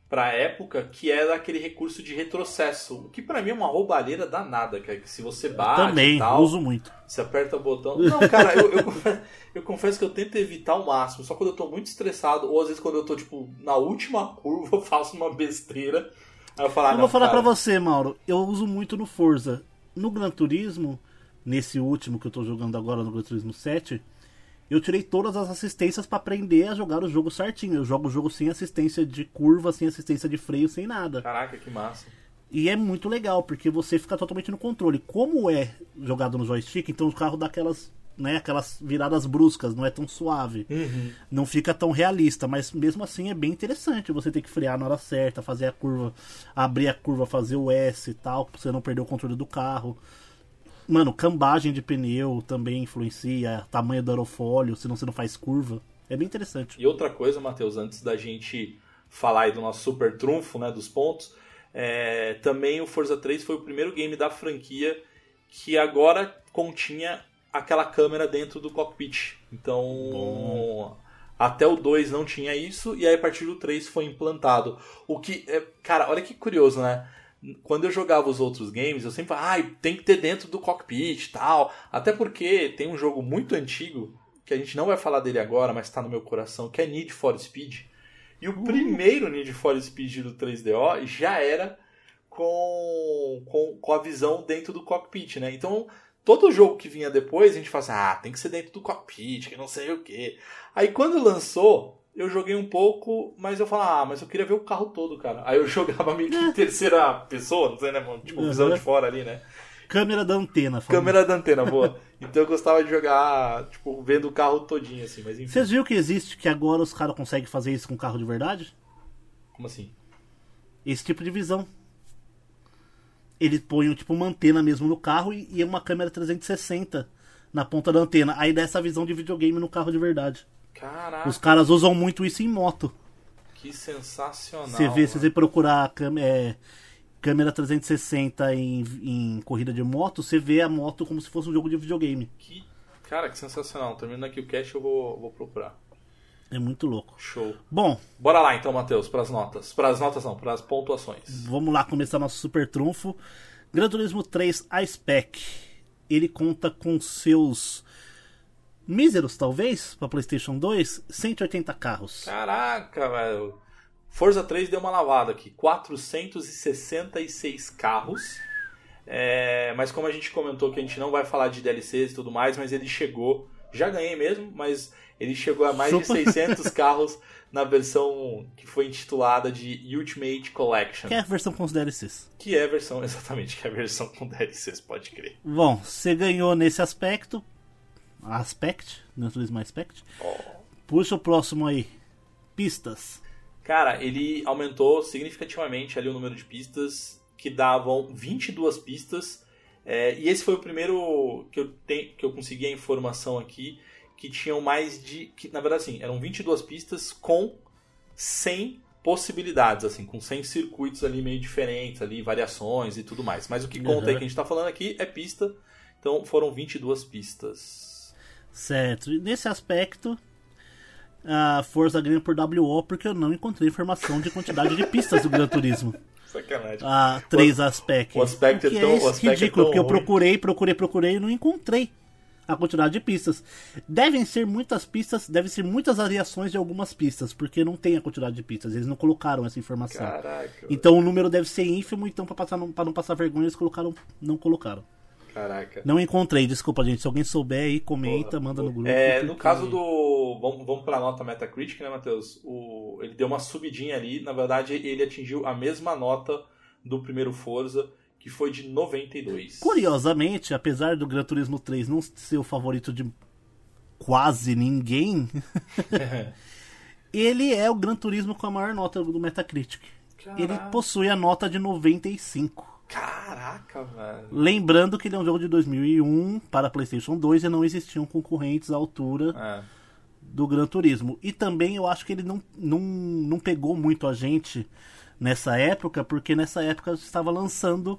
pra época, que era aquele recurso de retrocesso. O que pra mim é uma roubalheira danada, que é que se você bate Também, e tal, uso muito. você aperta o botão. Não, cara, eu, eu, confesso, eu confesso que eu tento evitar ao máximo. Só quando eu tô muito estressado, ou às vezes quando eu tô, tipo, na última curva, eu faço uma besteira. Aí eu falo, ah, eu não, vou falar cara, pra você, Mauro. Eu uso muito no Forza. No Gran Turismo, nesse último que eu tô jogando agora, no Gran Turismo 7, eu tirei todas as assistências pra aprender a jogar o jogo certinho. Eu jogo o jogo sem assistência de curva, sem assistência de freio, sem nada. Caraca, que massa. E é muito legal, porque você fica totalmente no controle. Como é jogado no joystick, então o carro dá aquelas, né, aquelas viradas bruscas, não é tão suave. Não fica tão realista, mas mesmo assim é bem interessante você ter que frear na hora certa, fazer a curva, abrir a curva, fazer o S e tal, pra você não perder o controle do carro. Mano, cambagem de pneu também influencia, tamanho do aerofólio, senão você não faz curva. É bem interessante. E outra coisa, Matheus, antes da gente falar aí do nosso super trunfo, né, dos pontos, é, também o Forza 3 foi o primeiro game da franquia que agora continha aquela câmera dentro do cockpit. Então, Bom. até o 2 não tinha isso, e aí a partir do 3 foi implantado. O que, é, cara, olha que curioso, né? Quando eu jogava os outros games, eu sempre falava, ah, tem que ter dentro do cockpit e tal. Até porque tem um jogo muito antigo, que a gente não vai falar dele agora, mas tá no meu coração, que é Need for Speed. E o primeiro Need for Speed do 3DO já era com, com, com a visão dentro do cockpit, né? Então, todo jogo que vinha depois, a gente fala assim, ah, tem que ser dentro do cockpit, que não sei o quê. Aí quando lançou, eu joguei um pouco, mas eu falava, ah, mas eu queria ver o carro todo, cara. Aí eu jogava meio que em terceira pessoa, não sei, né, mano? Tipo, visão Uhum. de fora ali, né? Câmera da antena. falando. Câmera da antena, boa. Então eu gostava de jogar, tipo, vendo o carro todinho, assim, mas enfim. Vocês viram que existe que agora os caras conseguem fazer isso com carro de verdade? Como assim? Esse tipo de visão. Ele põe tipo uma antena mesmo no carro e, e uma câmera 360 na ponta da antena. Aí dá essa visão de videogame no carro de verdade. Caraca, Os caras usam muito isso em moto. que sensacional. Você vê, se você procurar é, câmera 360 em, em corrida de moto, você vê a moto como se fosse um jogo de videogame. Que... Cara, que sensacional. Terminando aqui o cast, eu vou, vou procurar. É muito louco. Show. Bom, Bora lá então, Matheus, pras notas. Pras notas não, pras pontuações. Vamos lá começar nosso super trunfo. Gran Turismo 3 iSpec. Ele conta com seus míseros, talvez, para PlayStation 2, 180 carros. Caraca, velho. Forza 3 deu uma lavada aqui. 466 carros. É, mas como a gente comentou que a gente não vai falar de DLCs e tudo mais, mas ele chegou, já ganhei mesmo, mas ele chegou a mais de 600 carros na versão que foi intitulada de Ultimate Collection. Que é a versão com os DLCs. Que é a versão, exatamente, que é a versão com DLCs, pode crer. Bom, você ganhou nesse aspecto. Aspect, Gran Turismo Aspect. Puxa o próximo aí. Pistas. Cara, ele aumentou significativamente ali o número de pistas, que davam 22 pistas. É, e esse foi o primeiro que eu, te, que eu consegui a informação aqui, que tinham mais de. Que, na verdade, sim, eram 22 pistas com 100 possibilidades, assim, com 100 circuitos ali meio diferentes, ali, variações e tudo mais. Mas o que conta uhum. aí que a gente está falando aqui é pista, então foram 22 pistas. Certo, e nesse aspecto, a Forza ganha por WO porque eu não encontrei informação de quantidade de pistas do Gran Turismo. Sacanagem. Ah, três aspectos. O aspecto que é tão, é o aspecto ridículo, é porque eu procurei, procurei, procurei e não encontrei a quantidade de pistas. Devem ser muitas pistas, devem ser muitas variações de algumas pistas, porque não tem a quantidade de pistas, eles não colocaram essa informação. Caraca. Então o número deve ser ínfimo, então para para não passar vergonha eles colocaram, não colocaram. Caraca. Não encontrei, desculpa gente, se alguém souber aí comenta, Porra, manda no grupo. É, porque- no caso do. Vamos, vamos pra nota Metacritic, né, Matheus? O, ele deu uma subidinha ali. Na verdade, ele atingiu a mesma nota do primeiro Forza, que foi de 92. Curiosamente, apesar do Gran Turismo 3 não ser o favorito de quase ninguém, ele é o Gran Turismo com a maior nota do Metacritic. Ele Caraca. possui a nota de 95. Caraca, velho. Lembrando que ele é um jogo de 2001 para PlayStation 2 e não existiam concorrentes à altura É. do Gran Turismo. E também eu acho que ele não, não, não pegou muito a gente nessa época, porque nessa época estava lançando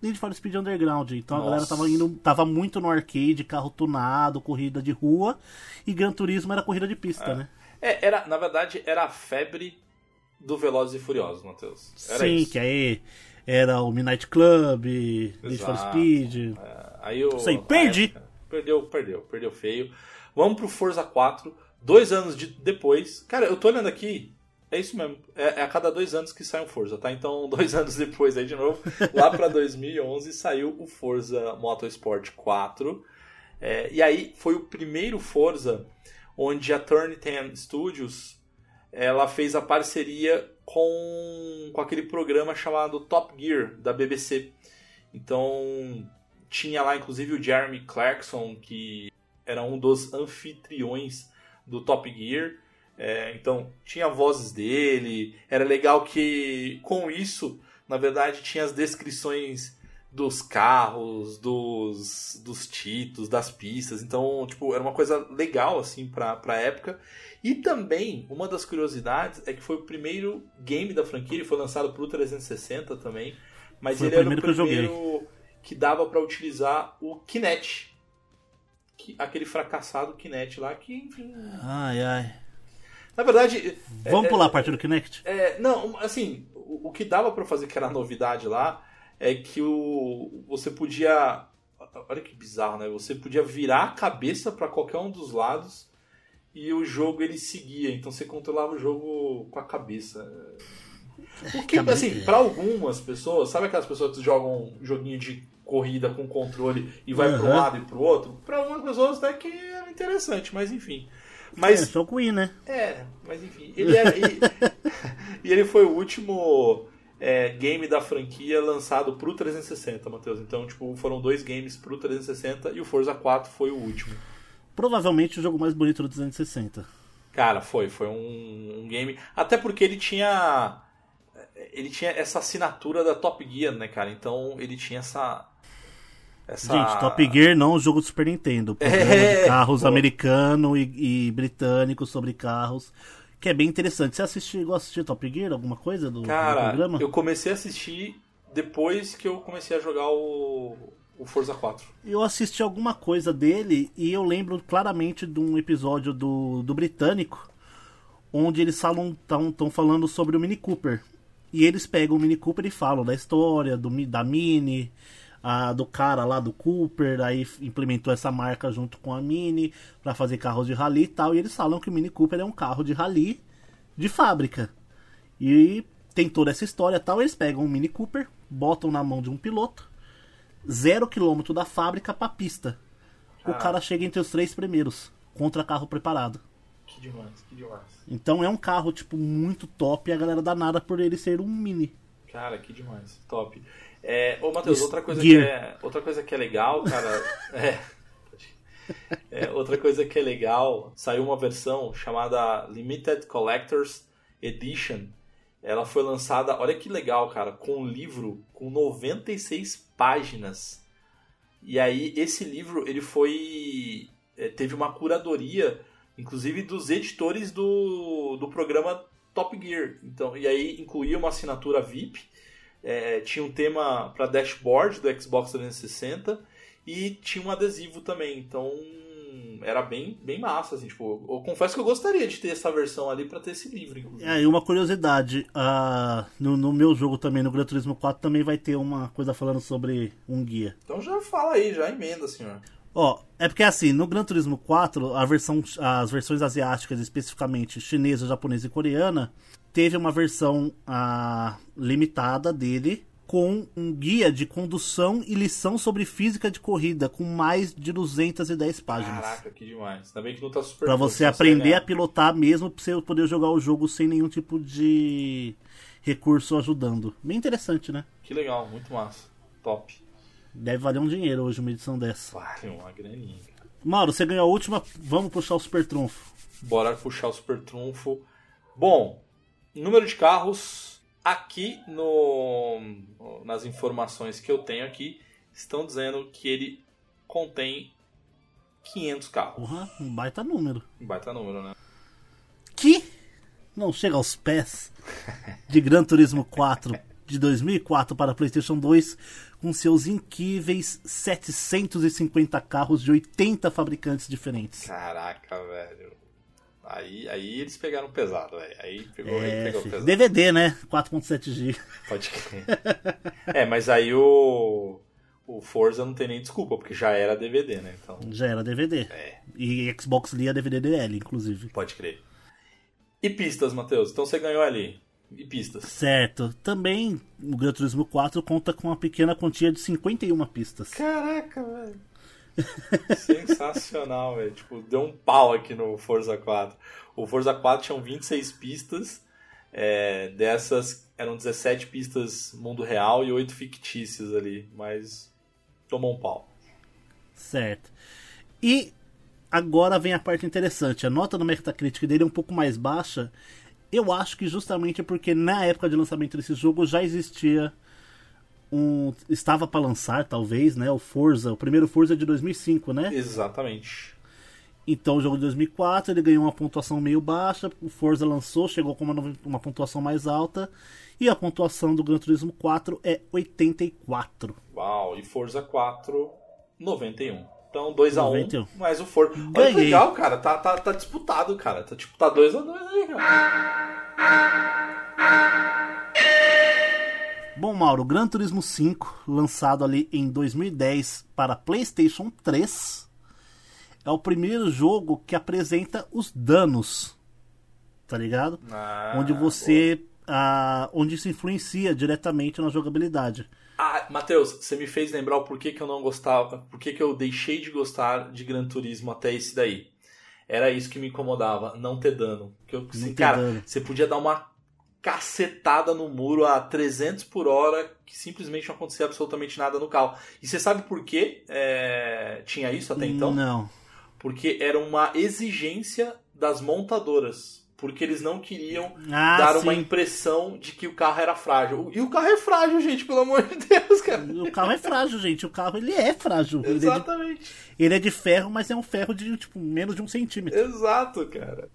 Need for Speed Underground. Então a Nossa. galera tava indo, tava muito no arcade, carro tunado, corrida de rua, e Gran Turismo era corrida de pista, né? É, era, na verdade, era a febre do Velozes e Furiosos, Matheus. Era Sim, isso. que aí era o Midnight Club, Need for. Speed. É, aí eu, Isso aí, a perdi. época- Perdeu, perdeu, perdeu feio. Vamos pro Forza 4, dois anos de, depois. Cara, eu tô olhando aqui, é isso mesmo. É, é a cada dois anos que sai um Forza, tá? Então, dois anos depois aí de novo, lá pra 2011 saiu o Forza Motorsport 4. É, e aí foi o primeiro Forza onde a Turn 10 Studios ela fez a parceria com, com aquele programa chamado Top Gear da BBC. Então tinha lá inclusive o Jeremy Clarkson que era um dos anfitriões do Top Gear. É, então tinha vozes dele. Era legal que com isso, na verdade, tinha as descrições dos carros, dos, dos títulos, das pistas. Então, tipo, era uma coisa legal, assim, pra, pra época. E também, uma das curiosidades é que foi o primeiro game da franquia, ele foi lançado pro 360 também. Mas Foi o ele era o primeiro que eu joguei. primeiro que dava pra utilizar o Kinect. Que, aquele fracassado Kinect lá, que, enfim... Ai, ai. Na verdade... Vamos é- pular a parte do Kinect? é, não, assim, o, o que dava pra fazer que era novidade lá é que o, você podia. Olha que bizarro, né? Você podia virar a cabeça pra qualquer um dos lados e o jogo ele seguia. Então você controlava o jogo com a cabeça. O que, assim, pra algumas pessoas, sabe aquelas pessoas que jogam um joguinho de corrida com controle e vai para um lado e pro outro? Pra algumas pessoas até que era interessante, mas enfim. É, Mas só com I, né? é, mas enfim. Ele era, e, e ele foi o último é, game da franquia lançado pro 360, Matheus. Então, tipo, foram dois games pro 360 e o Forza 4 foi o último. Provavelmente o jogo mais bonito do 360. Cara, foi, foi um, um game. Até porque ele tinha. Ele tinha essa assinatura da Top Gear, né, cara? Então ele tinha essa. essa... Gente, Top Gear não é um jogo do Super Nintendo. Programa É, de carros pô. americano e, e britânico sobre carros. Que é bem interessante. Você assistiu, chegou a assistir Top Gear? Alguma coisa do, do Cara, programa? eu comecei a assistir depois que eu comecei a jogar o, o Forza 4. Eu assisti alguma coisa dele e eu lembro claramente de um episódio do, do Britânico onde eles estão falando sobre o Mini Cooper. E eles pegam o Mini Cooper e falam da história do, da Mini, a, do cara lá do Cooper, aí implementou essa marca junto com a Mini para fazer carros de rally e tal. E eles falam que o Mini Cooper é um carro de rally de fábrica. E tem toda essa história e tal. Eles pegam o Mini Cooper, botam na mão de um piloto zero quilômetro da fábrica pra pista. O Ah. cara chega entre os três primeiros, contra carro preparado. Que demais, que demais. Então é um carro, tipo, muito top e a galera dá nada por ele ser um mini. Cara, que demais. Top. É, ô, Matheus, outra coisa, que é, outra coisa que é legal, cara. é, é, outra coisa que é legal, saiu uma versão chamada Limited Collectors Edition. Ela foi lançada, olha que legal, cara, com um livro com 96 páginas. E aí, esse livro, ele foi. é, Teve uma curadoria, inclusive dos editores do, do programa Top Gear. Então, e aí incluía uma assinatura VIP, é, tinha um tema para dashboard do Xbox 360 e tinha um adesivo também. Então era bem, bem massa, assim, tipo, eu confesso que eu gostaria de ter essa versão ali para ter esse livro, inclusive. É, e uma curiosidade, ah, no, no meu jogo também, no Gran Turismo 4, também vai ter uma coisa falando sobre um guia. Então já fala aí, já emenda, senhor. Ó, é porque assim, no Gran Turismo 4, a versão, as versões asiáticas, especificamente chinesa, japonesa e coreana, teve uma versão ah, limitada dele com um guia de condução e lição sobre física de corrida com mais de 210 páginas. Caraca, que demais. Ainda bem que tá super Pra você aprender a pilotar mesmo, pra você poder jogar o jogo sem nenhum tipo de recurso ajudando. Bem interessante, né? Que legal, muito massa. Top. Deve valer um dinheiro hoje uma edição dessa. Vale uma graninha. Mauro, você ganhou a última, vamos puxar o super trunfo. Bora puxar o super trunfo. Bom, número de carros aqui no nas informações que eu tenho aqui estão dizendo que ele contém 500 carros. Porra, um baita número. Um baita número, né? Que não chega aos pés de Gran Turismo 4 de 2004 para PlayStation 2 com seus incríveis 750 carros de 80 fabricantes diferentes. Caraca, velho. Aí, aí eles pegaram pesado, velho. Aí pegou, aí É, pegou filho. pesado. DVD, né? 4.7G. Pode crer. é, mas aí o o Forza não tem nem desculpa, porque já era DVD, né? Então, Já era DVD. é, E Xbox lia DVD DL, inclusive. pode crer. E pistas, Matheus? Então você ganhou ali. E pistas? Certo. Também o Gran Turismo 4 conta com uma pequena quantia de 51 pistas. Caraca, velho. Sensacional, velho. Tipo, deu um pau aqui no Forza 4. O Forza 4 tinha 26 pistas. é, dessas eram 17 pistas mundo real e 8 fictícias ali. Mas tomou um pau. Certo. E agora vem a parte interessante. A nota no Metacritic dele é um pouco mais baixa. Eu acho que justamente porque na época de lançamento desse jogo já existia um. Estava para lançar, talvez, né? O Forza. O primeiro Forza é de 2005, né? Exatamente. Então o jogo de 2004 ele ganhou uma pontuação meio baixa. O Forza lançou, chegou com uma, uma pontuação mais alta. E a pontuação do Gran Turismo 4 é 84. Uau, e Forza 4, 91. Então 2x1, 91. mas o Forza. Olha que legal, cara. Tá, tá, tá disputado, cara. Tá tipo, tá 2x2 aí, cara. Bom, Mauro, Gran Turismo 5, lançado ali em 2010 para PlayStation 3, é o primeiro jogo que apresenta os danos, tá ligado? Ah, onde você, ah, onde isso influencia diretamente na jogabilidade. Ah, Matheus, você me fez lembrar o porquê que eu não gostava, porquê que eu deixei de gostar de Gran Turismo até esse daí. Era isso que me incomodava, não ter dano. Porque eu, assim, cara, dano. você podia dar uma cacetada no muro a 300 por hora que simplesmente não acontecia absolutamente nada no carro. E você sabe por que tinha isso até então? Não. Porque era uma exigência das montadoras. Porque eles não queriam Ah, dar sim. uma impressão de que o carro era frágil. E o carro é frágil, gente, pelo amor de Deus, cara. O carro é frágil, gente. O carro ele é frágil. Ele é, de, Exatamente. ele é de ferro, mas é um ferro de tipo menos de um centímetro. Exato, cara.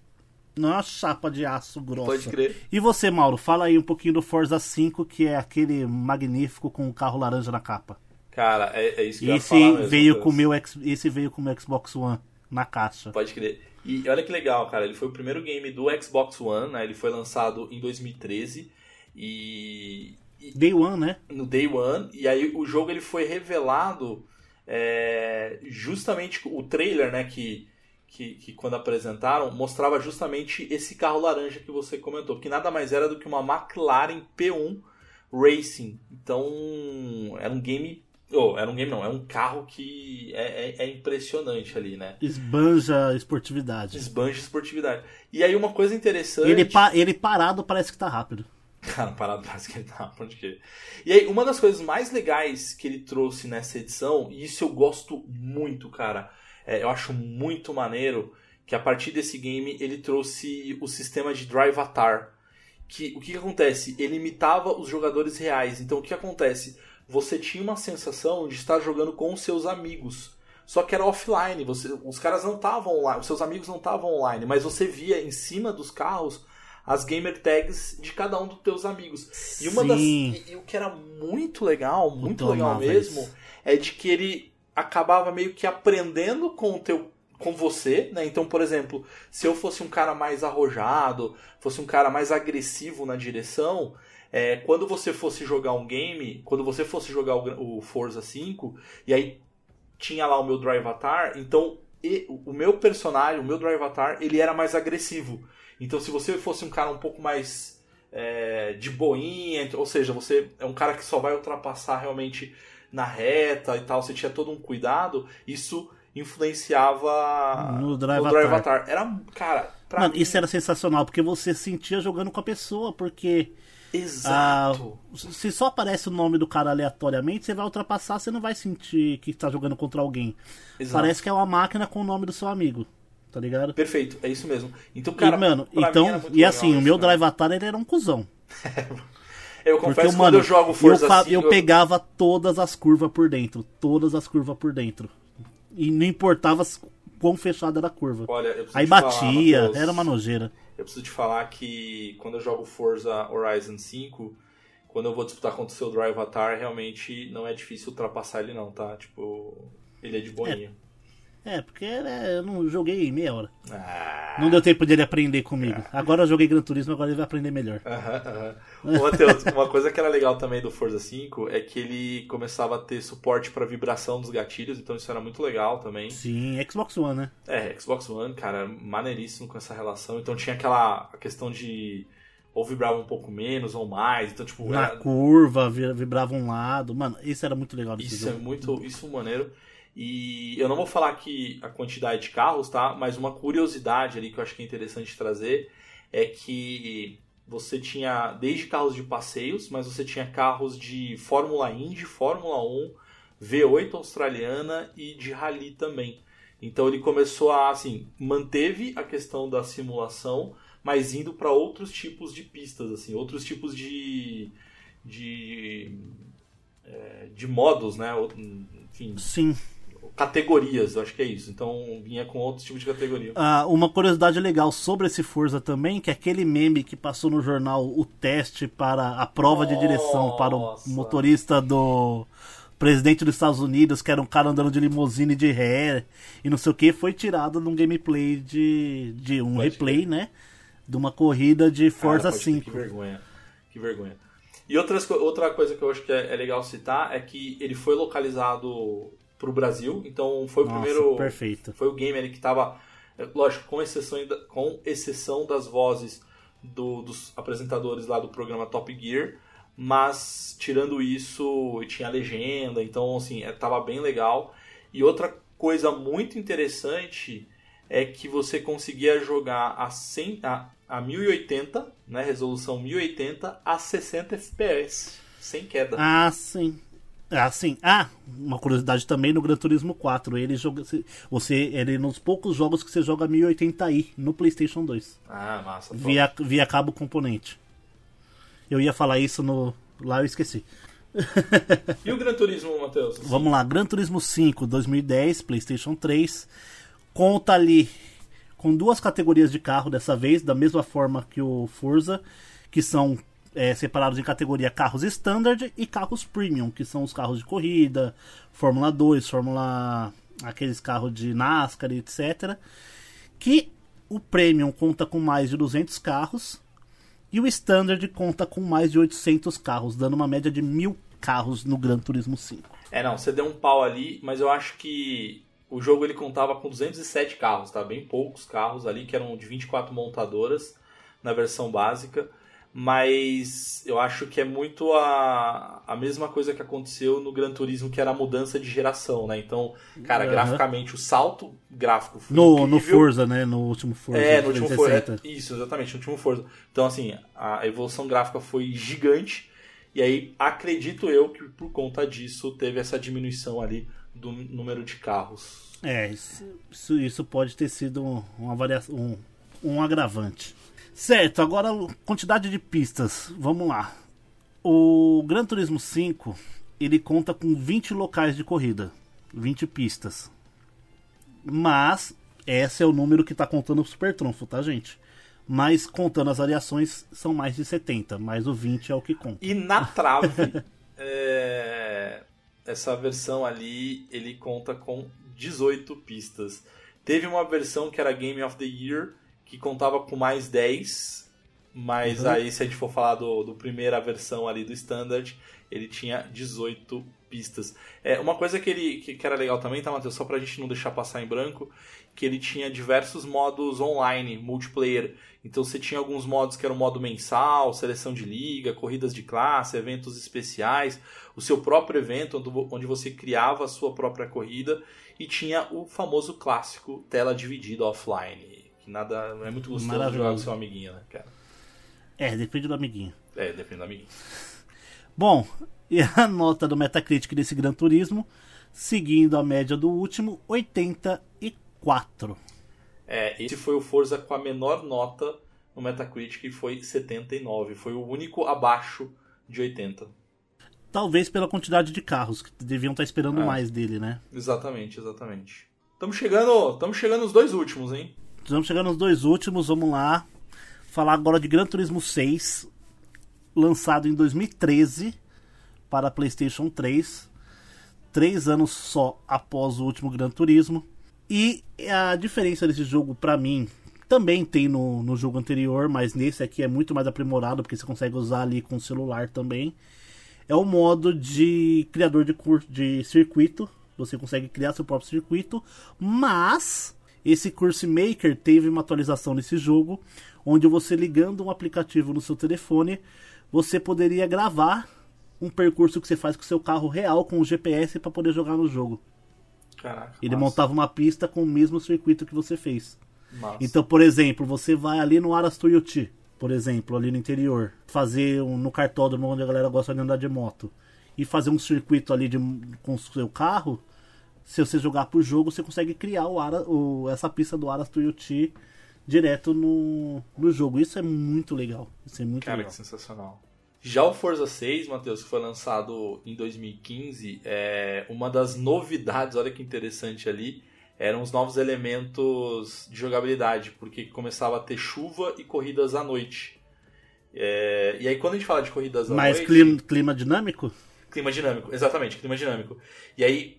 Não é uma chapa de aço grossa. Pode crer. E você, Mauro, fala aí um pouquinho do Forza 5, que é aquele magnífico com o carro laranja na capa. Cara, é, é isso que eu ia Esse falar mesmo, veio com meu esse veio com o meu Xbox One na caixa. Pode crer. E olha que legal, cara. Ele foi o primeiro game do Xbox One, né? Ele foi lançado em 2013 e, e Day One, né? no Day One. E aí o jogo ele foi revelado é, justamente o trailer, né? Que, que, que quando apresentaram mostrava justamente esse carro laranja que você comentou, que nada mais era do que uma McLaren P1 Racing. Então era um game Oh, era um game não, é um carro que é, é, é, impressionante ali, né? Esbanja esportividade. Esbanja esportividade. E aí uma coisa interessante. Ele, pa ele parado parece que tá rápido. Cara, parado parece que ele tá rápido. Que... E aí, uma das coisas mais legais que ele trouxe nessa edição, e isso eu gosto muito, cara. É, eu acho muito maneiro que a partir desse game ele trouxe o sistema de Drive Atar. Que, o que, que acontece? Ele imitava os jogadores reais. Então o que acontece? você tinha uma sensação de estar jogando com os seus amigos. Só que era offline, você, os caras não estavam online, os seus amigos não estavam online, mas você via em cima dos carros as gamer tags de cada um dos teus amigos. E uma Sim. das e, e, o que era muito legal, muito legal mesmo, isso. é de que ele acabava meio que aprendendo com o teu com você, né? Então, por exemplo, se eu fosse um cara mais arrojado, fosse um cara mais agressivo na direção, é, quando você fosse jogar um game, quando você fosse jogar o, o Forza 5, e aí tinha lá o meu Drive Avatar, então e, o meu personagem, o meu Drive Avatar, ele era mais agressivo. Então se você fosse um cara um pouco mais é, de boinha, ou seja, você é um cara que só vai ultrapassar realmente na reta e tal, você tinha todo um cuidado, isso influenciava no Drive, no drive Avatar. Era, cara, Mano, mim... isso era sensacional, porque você sentia jogando com a pessoa, porque Exato. Ah, se só aparece o nome do cara aleatoriamente, você vai ultrapassar, você não vai sentir que está jogando contra alguém. Exato. Parece que é uma máquina com o nome do seu amigo. Tá ligado? Perfeito, é isso mesmo. Então, cara, e, mano, então, e assim, o meu Drive Atar ele era um cuzão. eu confesso Porque, que mano, quando eu jogo Forza eu, assim, eu, eu pegava todas as curvas por dentro, todas as curvas por dentro. E não importava quão fechada era a curva. Olha, Aí batia, falar, era uma nojeira. Eu preciso te falar que quando eu jogo Forza Horizon 5, quando eu vou disputar contra o seu Drive Avatar, realmente não é difícil ultrapassar ele não, tá? Tipo, ele é de boinha. É. É, porque né, eu não joguei meia hora. Ah. Não deu tempo dele aprender comigo. Ah. Agora eu joguei Gran Turismo, agora ele vai aprender melhor. Aham, aham. Matheus, uma coisa que era legal também do Forza 5 é que ele começava a ter suporte para vibração dos gatilhos, então isso era muito legal também. Sim, Xbox One, né? É, Xbox One, cara, maneiríssimo com essa relação. Então tinha aquela questão de ou vibrava um pouco menos ou mais. Então, tipo, na era... curva vibrava um lado. Mano, isso era muito legal. Isso jogo. é muito, isso é maneiro. E eu não vou falar aqui a quantidade de carros, tá? Mas uma curiosidade ali que eu acho que é interessante trazer é que você tinha desde carros de passeios, mas você tinha carros de Fórmula Indy, Fórmula 1, V8 australiana e de rally também. Então ele começou a, assim, manteve a questão da simulação, mas indo para outros tipos de pistas, assim, outros tipos de de, é, de modos, né? Enfim. Sim categorias, eu acho que é isso. Então vinha com outro tipo de categoria. Ah, uma curiosidade legal sobre esse Forza também, que é aquele meme que passou no jornal o teste para a prova Nossa. de direção para o motorista do presidente dos Estados Unidos, que era um cara andando de limusine de ré e não sei o que, foi tirado num gameplay de, de um pode replay, né? De uma corrida de Forza Cara, 5. Que vergonha. Que vergonha. E outras, outra coisa que eu acho que é, é legal citar é que ele foi localizado pro Brasil. Então foi Nossa, o primeiro. Perfeito. Foi o game ali que tava. Lógico, com exceção, com exceção das vozes do, dos apresentadores lá do programa Top Gear. Mas tirando isso, tinha legenda, então assim, é, tava bem legal. E outra coisa muito interessante é que você conseguia jogar a, 100, a, a 1080, né, resolução 1080 a 60 FPS, sem queda. Ah, sim. Assim, ah, uma curiosidade também no Gran Turismo 4, ele joga você ele nos poucos jogos que você joga 1080i no PlayStation 2. Ah, massa. Via via cabo componente. Eu ia falar isso no lá eu esqueci. e o Gran Turismo, Matheus? Vamos lá, Gran Turismo 5 2010, PlayStation 3, conta ali com duas categorias de carro dessa vez, da mesma forma que o Forza, que são é, separados em categoria carros standard e carros premium, que são os carros de corrida, Fórmula 2, Fórmula. aqueles carros de NASCAR, etc. Que o premium conta com mais de 200 carros e o standard conta com mais de 800 carros, dando uma média de mil carros no Gran Turismo 5. É, não, você deu um pau ali, mas eu acho que o jogo ele contava com 207 carros, tá? Bem poucos carros ali, que eram de 24 montadoras na versão básica. Mas eu acho que é muito a, a mesma coisa que aconteceu no Gran Turismo, que era a mudança de geração, né? Então, cara, uhum. graficamente, o salto gráfico foi no, no Forza, né? No último Forza. É, no último Forza. É, isso, exatamente, no último Forza. Então, assim, a evolução gráfica foi gigante, e aí acredito eu que por conta disso teve essa diminuição ali do número de carros. É, isso, isso pode ter sido uma variação, um, um agravante. Certo, agora quantidade de pistas. Vamos lá. O Gran Turismo 5, ele conta com 20 locais de corrida, 20 pistas. Mas esse é o número que está contando o Super Trunfo, tá, gente? Mas contando as variações, são mais de 70, mas o 20 é o que conta. E na trave, é... essa versão ali, ele conta com 18 pistas. Teve uma versão que era Game of the Year, que contava com mais 10, mas uhum. aí se a gente for falar do, do primeira versão ali do Standard, ele tinha 18 pistas. É, uma coisa que, ele, que, que era legal também, tá, Matheus? Só pra gente não deixar passar em branco, que ele tinha diversos modos online, multiplayer. Então você tinha alguns modos que eram modo mensal, seleção de liga, corridas de classe, eventos especiais, o seu próprio evento onde você criava a sua própria corrida e tinha o famoso clássico tela dividida offline nada. Não é muito gostoso jogar com seu amiguinho, né, cara? É, depende do amiguinho. É, depende do amiguinho. Bom, e a nota do Metacritic desse Gran Turismo, seguindo a média do último, 84. É, esse foi o Forza com a menor nota no Metacritic, que foi 79. Foi o único abaixo de 80. Talvez pela quantidade de carros, que deviam estar esperando é. mais dele, né? Exatamente, exatamente. Estamos chegando, estamos chegando nos dois últimos, hein? Estamos chegando nos dois últimos, vamos lá. Falar agora de Gran Turismo 6, lançado em 2013 para PlayStation 3. Três anos só após o último Gran Turismo. E a diferença desse jogo, para mim, também tem no, no jogo anterior, mas nesse aqui é muito mais aprimorado, porque você consegue usar ali com o celular também. É o modo de criador de, de circuito. Você consegue criar seu próprio circuito, mas esse Course Maker teve uma atualização nesse jogo, onde você ligando um aplicativo no seu telefone, você poderia gravar um percurso que você faz com o seu carro real com o GPS para poder jogar no jogo. Caraca, Ele massa. montava uma pista com o mesmo circuito que você fez. Massa. Então, por exemplo, você vai ali no Aras Tuiuti, por exemplo, ali no interior, fazer um, no cartódromo onde a galera gosta de andar de moto, e fazer um circuito ali de, com o seu carro, se você jogar por jogo, você consegue criar o, Ara, o essa pista do Aras Tuiuti direto no, no jogo. Isso é muito legal. Isso é muito Cara, legal. que sensacional. Já o Forza 6, Matheus, que foi lançado em 2015, é uma das novidades, olha que interessante ali, eram os novos elementos de jogabilidade, porque começava a ter chuva e corridas à noite. É, e aí quando a gente fala de corridas à Mais noite... Mais clima, clima dinâmico? Clima dinâmico, exatamente, clima dinâmico. E aí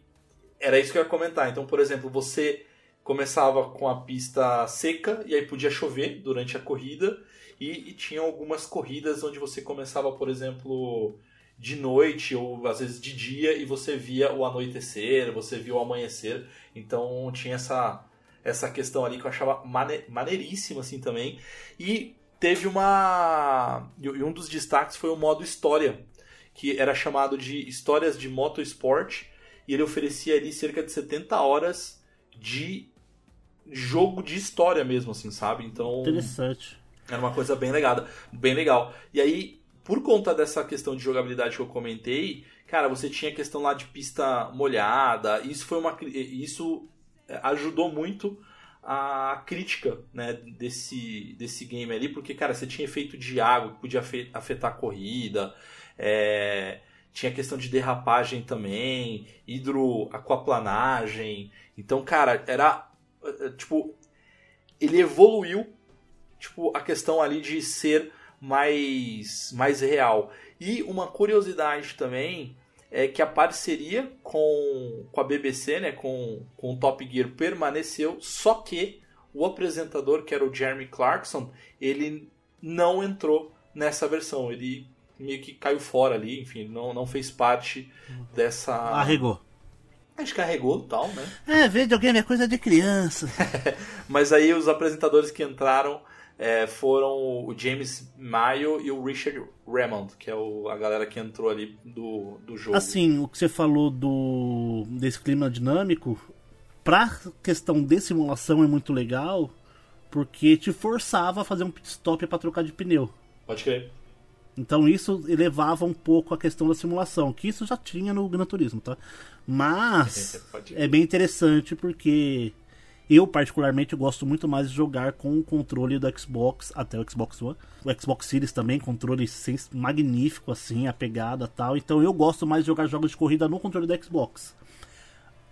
era isso que eu ia comentar. Então, por exemplo, você começava com a pista seca e aí podia chover durante a corrida e, e tinha algumas corridas onde você começava, por exemplo, de noite ou às vezes de dia e você via o anoitecer, você via o amanhecer. Então tinha essa essa questão ali que eu achava mane maneiríssima assim também. E teve uma e um dos destaques foi o modo história, que era chamado de histórias de motorsport e ele oferecia ali cerca de 70 horas de jogo de história mesmo, assim, sabe? Então. Interessante. Era uma coisa bem legal, bem legal. E aí, por conta dessa questão de jogabilidade que eu comentei, cara, você tinha a questão lá de pista molhada. Isso foi uma. Isso é, ajudou muito a crítica né, desse, desse game ali, porque, cara, você tinha efeito de água que podia afetar a corrida. É, tinha questão de derrapagem também, hidroaquaplanagem. Então, cara, era eh, eh, tipo ele evoluiu tipo a questão ali de ser mais mais real. E uma curiosidade também é que a parceria com, com a BBC, né, com, com o Top Gear permaneceu, só que o apresentador, que era o Jeremy Clarkson, ele não entrou nessa versão. Ele meio que caiu fora ali, enfim, não, não fez parte dessa. Arregou. A gente carregou e tal, né? É, videogame é coisa de criança. Mas aí os apresentadores que entraram é, foram o James Mayo e o Richard Raymond, que é o, a galera que entrou ali do, do jogo. Assim, o que você falou do desse clima dinâmico, pra questão de simulação é muito legal, porque te forçava a fazer um pit stop para trocar de pneu. Pode crer. Então isso elevava um pouco a questão da simulação, que isso já tinha no Gran Turismo, tá? Mas é bem interessante porque eu particularmente gosto muito mais de jogar com o controle do Xbox, até o Xbox One. O Xbox Series também, controle magnífico assim, a pegada tal. Então eu gosto mais de jogar jogos de corrida no controle do Xbox.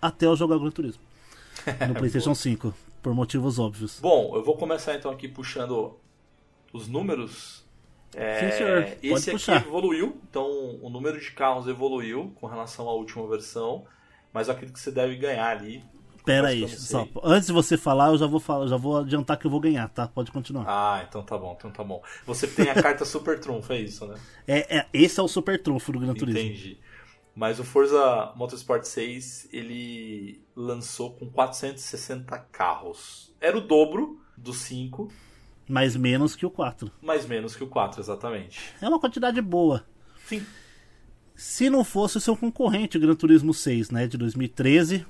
Até eu jogar Gran Turismo. No PlayStation 5, por motivos óbvios. Bom, eu vou começar então aqui puxando os números é, Sim, senhor. Pode esse puxar. aqui evoluiu, então o número de carros evoluiu com relação à última versão, mas eu acredito que você deve ganhar ali. Pera aí, só, antes de você falar, eu já vou falar, já vou adiantar que eu vou ganhar, tá? Pode continuar. Ah, então tá bom, então tá bom. Você tem a carta Super Trunfo, é isso, né? É, é, esse é o Super Trunfo do Gran Turismo. Entendi. Mas o Forza Motorsport 6, ele lançou com 460 carros. Era o dobro do 5, mais menos que o 4. Mais menos que o 4, exatamente. É uma quantidade boa. Sim. Se não fosse o seu concorrente, o Gran Turismo 6, né, de 2013,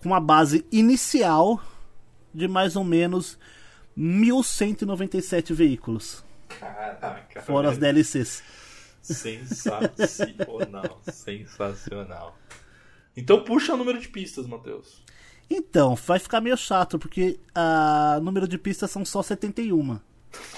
com uma base inicial de mais ou menos 1.197 veículos. Caraca. Fora as DLCs. Sensacional, sensacional. Então puxa o número de pistas, Matheus. Então, vai ficar meio chato, porque o número de pistas são só 71.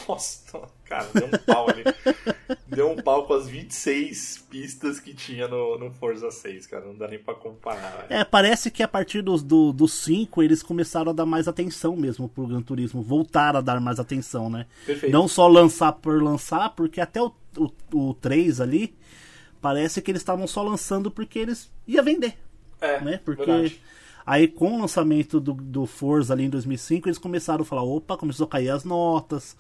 Nossa, cara, deu um pau ali. deu um pau com as 26 pistas que tinha no, no Forza 6, cara. Não dá nem pra comparar. É, parece que a partir dos do, do 5 eles começaram a dar mais atenção mesmo pro Gran Turismo. Voltaram a dar mais atenção, né? Perfeito. Não só lançar por lançar, porque até o, o, o 3 ali, parece que eles estavam só lançando porque eles ia vender. É, né? Porque. verdade Aí com o lançamento do, do Forza ali em 2005, eles começaram a falar, opa, começou a cair as notas.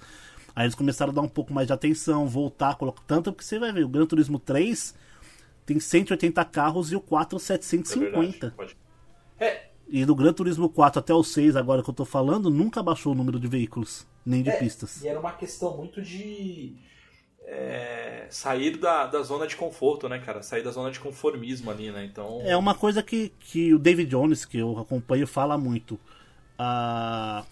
Aí eles começaram a dar um pouco mais de atenção, voltar, colocar tanto que você vai ver, o Gran Turismo 3 tem 180 carros e o 4 750. É, é. E do Gran Turismo 4 até o 6, agora que eu tô falando, nunca baixou o número de veículos, nem de é, pistas. E era uma questão muito de é, sair da, da zona de conforto, né, cara? Sair da zona de conformismo ali, né? Então. É uma coisa que, que o David Jones, que eu acompanho, fala muito. Ah,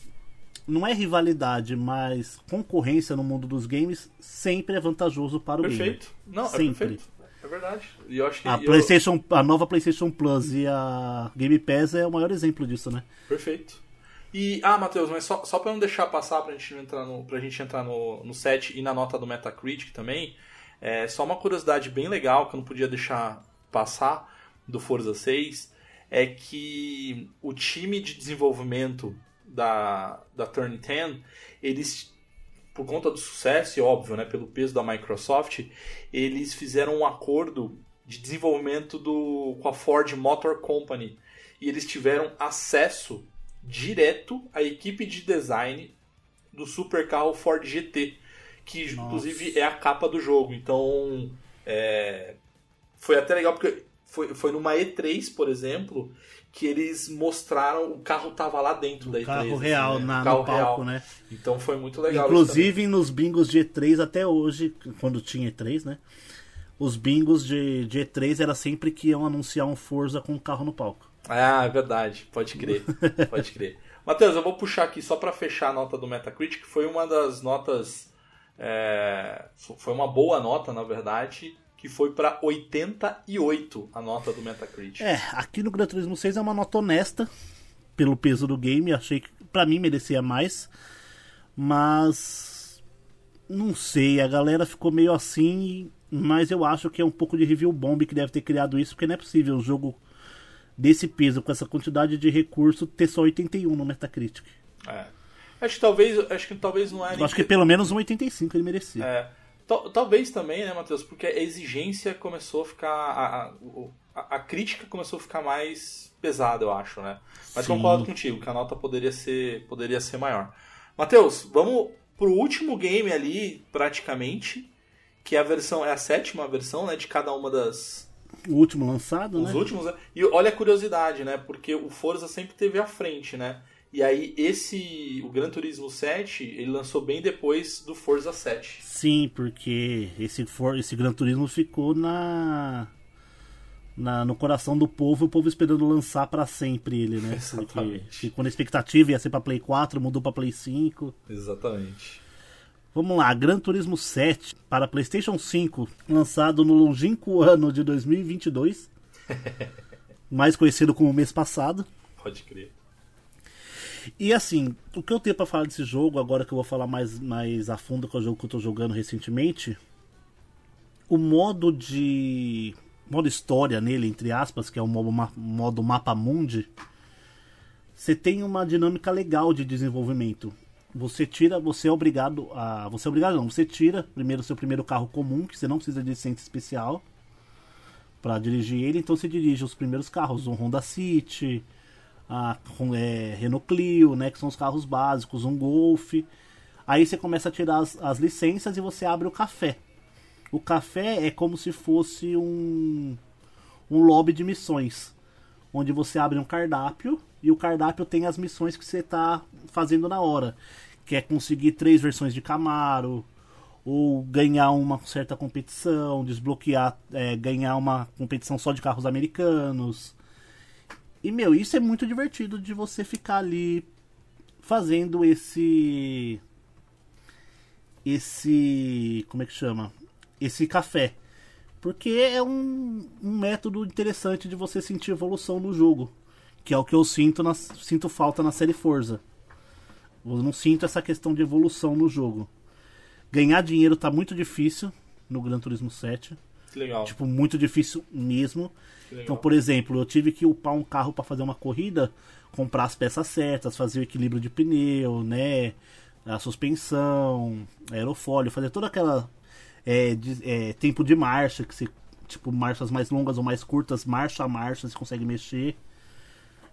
não é rivalidade, mas concorrência no mundo dos games sempre é vantajoso para o perfeito. gamer. Não, é sempre. é perfeito. É verdade. E eu acho que a, eu... PlayStation, a nova PlayStation Plus e a Game Pass é o maior exemplo disso, né? Perfeito. E, ah, Matheus, mas só, só para não deixar passar pra gente entrar no, pra gente entrar no, no set e na nota do Metacritic também, é só uma curiosidade bem legal que eu não podia deixar passar do Forza 6 é que o time de desenvolvimento da, da Turn 10, eles, por conta do sucesso, e óbvio, né, pelo peso da Microsoft, eles fizeram um acordo de desenvolvimento do, com a Ford Motor Company. E eles tiveram acesso direto à equipe de design do supercarro Ford GT, que Nossa. inclusive é a capa do jogo. Então, é, foi até legal porque foi, foi numa E3, por exemplo, que eles mostraram o carro tava lá dentro o da E3. Carro assim, real né? na, carro no palco, real. né? Então foi muito legal. Inclusive nos bingos de E3 até hoje, quando tinha E3, né? Os bingos de, de E3 era sempre que iam anunciar um Forza com o carro no palco. Ah, é verdade. Pode crer. Pode crer. Matheus, eu vou puxar aqui só para fechar a nota do Metacritic. Foi uma das notas. É... Foi uma boa nota, na verdade. Que foi para 88 a nota do Metacritic. É, aqui no Gran Turismo 6 é uma nota honesta. Pelo peso do game. Achei que para mim merecia mais. Mas. Não sei, a galera ficou meio assim. Mas eu acho que é um pouco de review bomb que deve ter criado isso, porque não é possível o jogo desse peso, com essa quantidade de recurso, ter só 81 no Metacritic. É. Acho que talvez, acho que talvez não é. Acho que pelo menos um 85 ele merecia. É. Talvez também, né, Matheus? Porque a exigência começou a ficar. A, a, a, crítica começou a ficar mais pesada, eu acho, né? Mas Sim. concordo contigo, que a nota poderia ser, poderia ser maior. Matheus, vamos pro último game ali, praticamente, que é a versão, é a sétima versão, né, de cada uma das, O último lançado, Os né? últimos, né? E olha a curiosidade, né? Porque o Forza sempre teve à frente, né? E aí esse, o Gran Turismo 7, ele lançou bem depois do Forza 7. Sim, porque esse, for, esse Gran Turismo ficou na, na no coração do povo, o povo esperando lançar pra sempre ele, né? Porque Exatamente. ficou na expectativa, ia ser pra Play 4, mudou pra Play 5. Exatamente. Vamos lá, Gran Turismo 7 para PlayStation 5, lançado no longínquo ano de 2022, mais conhecido como mês passado. Pode crer. E assim, o que eu tenho pra falar desse jogo, agora que eu vou falar mais, mais a fundo com o jogo que eu tô jogando recentemente, o modo de. modo história nele, entre aspas, que é o modo, modo mapa mundi, você tem uma dinâmica legal de desenvolvimento. Você tira, você é obrigado a. Você é obrigado não, você tira primeiro o seu primeiro carro comum, que você não precisa de licença especial para dirigir ele, então você dirige os primeiros carros, um Honda City, a é, Renault Clio, né, que são os carros básicos, um Golf. Aí você começa a tirar as, as licenças e você abre o café. O café é como se fosse um, um lobby de missões, onde você abre um cardápio e o cardápio tem as missões que você está fazendo na hora, que é conseguir três versões de Camaro, ou ganhar uma certa competição, desbloquear, é, ganhar uma competição só de carros americanos. E, meu, isso é muito divertido de você ficar ali fazendo esse. Esse. Como é que chama? Esse café. Porque é um, um método interessante de você sentir evolução no jogo. Que é o que eu sinto, na, sinto falta na série Forza. Eu não sinto essa questão de evolução no jogo. Ganhar dinheiro tá muito difícil no Gran Turismo 7. Que legal. Tipo, muito difícil mesmo. Então, por exemplo, eu tive que upar um carro para fazer uma corrida, comprar as peças certas, fazer o equilíbrio de pneu, né? A suspensão, aerofólio, fazer toda aquela é, de- é, tempo de marcha, que você, tipo, marchas mais longas ou mais curtas, marcha a marcha, você consegue mexer.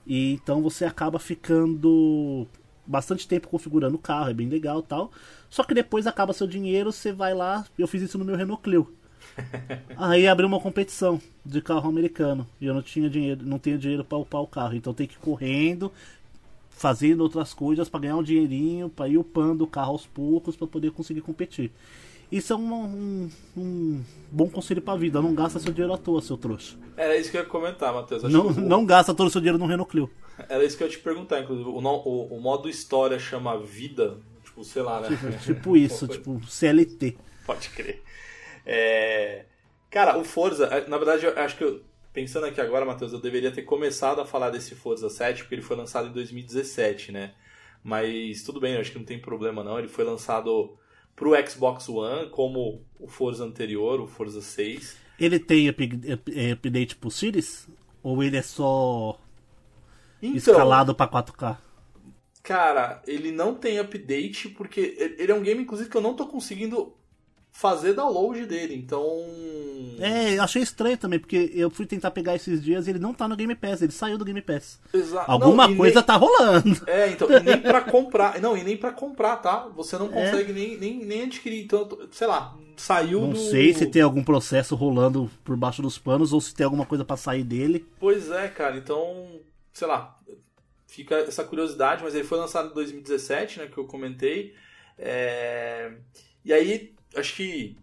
E então você acaba ficando bastante tempo configurando o carro, é bem legal e tal. Só que depois acaba seu dinheiro, você vai lá, eu fiz isso no meu Renault Clio. Aí abriu uma competição de carro americano e eu não tinha dinheiro, não tenho dinheiro para upar o carro, então tem que ir correndo, fazendo outras coisas para ganhar um dinheirinho, para ir upando o carro aos poucos para poder conseguir competir. Isso é um, um, um bom conselho para vida, não gasta seu dinheiro à toa, seu trouxa. Era isso que eu ia comentar, Matheus. Acho Não, que não gasta todo o seu dinheiro no Renault Clio. Era isso que eu ia te perguntar, inclusive. O, o- o modo história chama vida, tipo, sei lá, né? Tipo isso, Uma coisa- tipo CLT. Pode crer. É, Cara, o Forza, é, na verdade, eu acho que eu, pensando aqui agora, Matheus, eu deveria ter começado a falar desse Forza 7, porque ele foi lançado em 2017, né? Mas tudo bem, eu acho que não tem problema não. Ele foi lançado pro Xbox One, como o Forza anterior, o Forza 6. Ele tem up- up- update pro Series? Ou ele é só Então, escalado pra 4K? Cara, ele não tem update porque ele é um game, inclusive, que eu não tô conseguindo fazer download dele. Então. É, eu achei estranho também, porque eu fui tentar pegar esses dias e ele não tá no Game Pass, ele saiu do Game Pass. Exa- Alguma não, coisa nem- tá rolando. É, então, e nem pra comprar. Não, e nem pra comprar, tá? Você não É. consegue nem, nem, nem adquirir. Então, sei lá, saiu Não do- sei se tem algum processo rolando por baixo dos panos ou se tem alguma coisa pra sair dele. Pois é, cara, então, sei lá, fica essa curiosidade, mas ele foi lançado em 2017, né, que eu comentei. É, E aí, acho que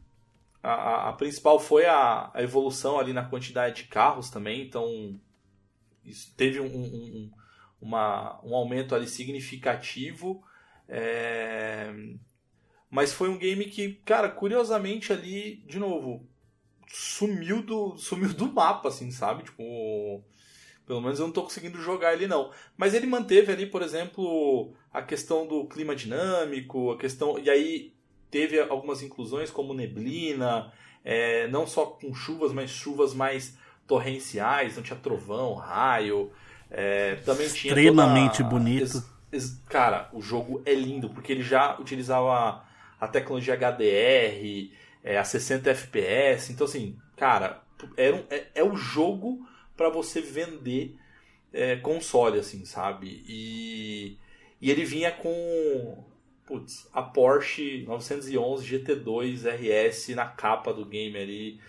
a, a- principal foi a, a evolução ali na quantidade de carros também, então teve um, um, um- uma- um aumento ali significativo. É, Mas foi um game que, cara, curiosamente ali, de novo, sumiu do, sumiu do mapa, assim, sabe? Tipo, pelo menos eu não tô conseguindo jogar ele não. Mas ele manteve ali, por exemplo, a questão do clima dinâmico, a questão. E aí teve algumas inclusões como neblina, é, não só com chuvas, mas chuvas mais torrenciais, não tinha trovão, raio. é, também tinha. toda- Extremamente bonito. Ex- ex- Cara, o jogo é lindo, porque ele já utilizava a tecnologia HDR, é, a 60 FPS. Então, assim, cara, era um- é, é o jogo para você vender é, console, assim, sabe? E, e ele vinha com putz, a Porsche 911 GT2 RS na capa do game ali.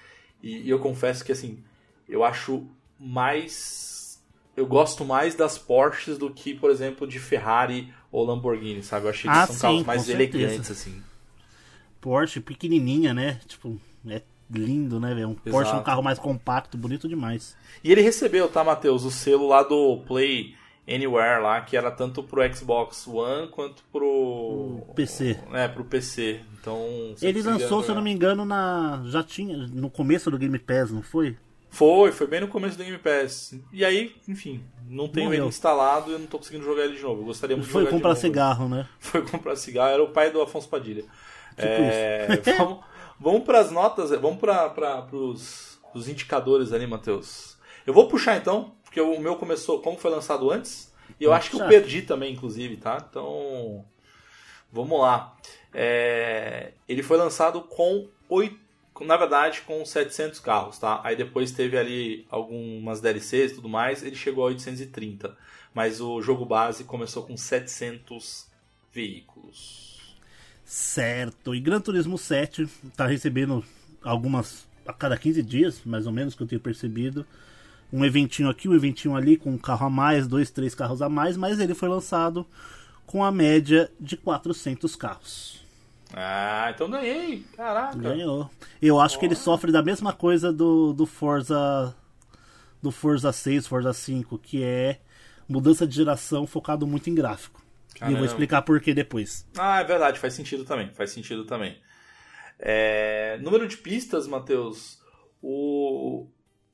E, e eu confesso que, assim, eu acho mais. Eu gosto mais das Porsches do que, por exemplo, de Ferrari ou Lamborghini, sabe? Eu achei que Ah, são sim, carros mais certeza. elegantes, assim. Porsche pequenininha, né? Tipo, é lindo, né, velho? Um Porsche é um Exato. carro mais compacto, bonito demais. E ele recebeu, tá, Matheus, o selo lá do Play Anywhere lá, que era tanto pro Xbox One quanto pro O PC. É, pro PC. Então, Ele lançou, se eu não me engano, na. Já tinha. No começo do Game Pass, não foi? Foi, foi bem no começo do Game Pass. E aí, enfim, não tenho Morreu. ele instalado e eu não tô conseguindo jogar ele de novo. Eu gostaria muito Foi de jogar comprar de cigarro, né? Foi comprar cigarro, era o pai do Afonso Padilha. Tipo É, vamos vamos para as notas, vamos para os indicadores ali, Matheus. Eu vou puxar então, porque o meu começou, como foi lançado antes, e eu Pode acho que eu perdi também, inclusive, tá? Então, vamos lá. É, ele foi lançado com oito, na verdade, com 700 carros, tá? Aí depois teve ali algumas DLCs e tudo mais, ele chegou a 830. Mas o jogo base começou com 700 veículos. Certo. E Gran Turismo 7 tá recebendo algumas. a cada 15 dias, mais ou menos, que eu tenho percebido. Um eventinho aqui, um eventinho ali, com um carro a mais, dois, três carros a mais, mas ele foi lançado com a média de 400 carros. Ah, então ganhei. Caraca. Ganhou. Eu acho que ele sofre da mesma coisa do, do Forza. Do Forza 6, Forza 5, que é mudança de geração focado muito em gráfico. E eu Caramba. vou explicar por que depois. Ah, é verdade, faz sentido também. Faz sentido também. É, número de pistas, Matheus. O,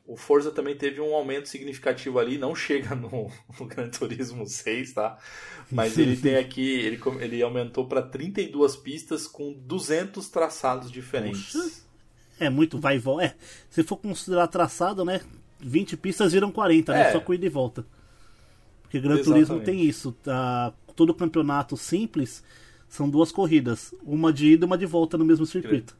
o Forza também teve um aumento significativo ali. Não chega no, no Gran Turismo 6, tá? Mas ele tem aqui. Ele, ele aumentou para 32 pistas com 200 traçados diferentes. Poxa. É muito vai e volta. É, se for considerar traçado, né? 20 pistas viram 40, né? É. Só com ida e volta. Porque Gran Exatamente. Turismo tem isso. Tá? Todo campeonato simples são duas corridas. Uma de ida e uma de volta no mesmo circuito.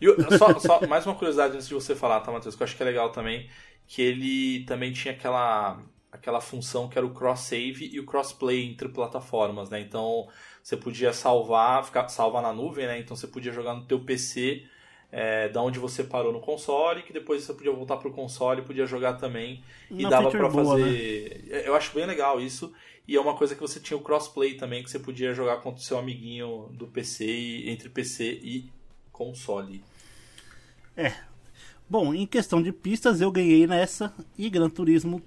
E só, só mais uma curiosidade antes de você falar, tá, Matheus? Que eu acho que é legal também. Que ele também tinha aquela, aquela função que era o cross-save e o cross-play entre plataformas, né? Então você podia salvar, ficar, salvar na nuvem, né? Então você podia jogar no teu PC é, da onde você parou no console, que depois você podia voltar pro console e podia jogar também. e Uma dava pra boa, né? fazer. Eu acho bem legal isso. E é uma coisa que você tinha o crossplay também, que você podia jogar contra o seu amiguinho do PC, entre PC e console. Bom, em questão de pistas, eu ganhei nessa. E Gran Turismo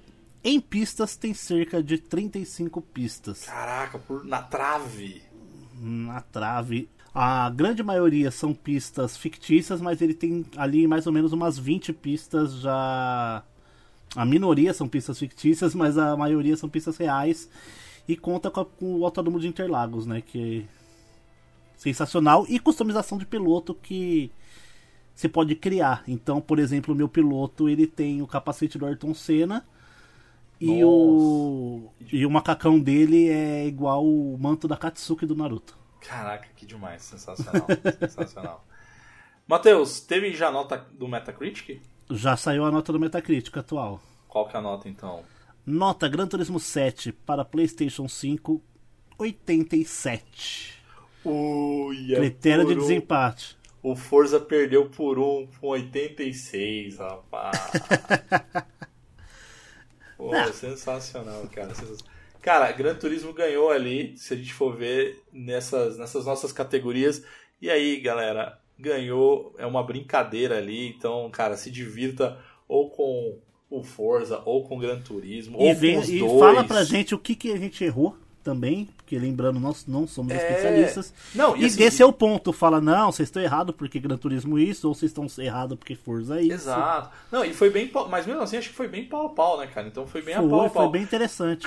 em pistas tem cerca de 35 pistas. Caraca, por, na trave. na trave. A grande maioria são pistas fictícias, mas ele tem ali mais ou menos umas 20 pistas já. A minoria são pistas fictícias, mas a maioria são pistas reais. E conta com, a- com o Autódromo de Interlagos, né? Que é sensacional. E customização de piloto que você pode criar. Então, por exemplo, o meu piloto ele tem o capacete do Ayrton Senna. E o, e o macacão dele é igual o manto da Katsuki do Naruto. Caraca, que demais. Sensacional. sensacional. Matheus, teve já a nota do Metacritic? Já saiu a nota do Metacritic atual. Qual que é a nota então? Nota Gran Turismo 7 para PlayStation 5, 87. Ui, Critério de desempate. O Forza perdeu por um com 86, rapaz. Pô, sensacional, cara. sensacional. Cara, Gran Turismo ganhou ali, se a gente for ver nessas, nessas nossas categorias. E aí, galera, ganhou, é uma brincadeira ali. Então, cara, se divirta ou com o Forza, ou com o Gran Turismo, E, ou vem, com os e dois. fala pra gente o que, que a gente errou também, porque lembrando, nós não somos É. especialistas. Não, E, assim, esse é o ponto, fala, não, vocês estão errados porque Gran Turismo isso, ou vocês estão errados porque Forza isso. Exato. Não, e foi bem Mas mesmo assim, acho que foi bem pau a pau, né, cara? Então foi bem a pau Foi, a pau. foi bem interessante.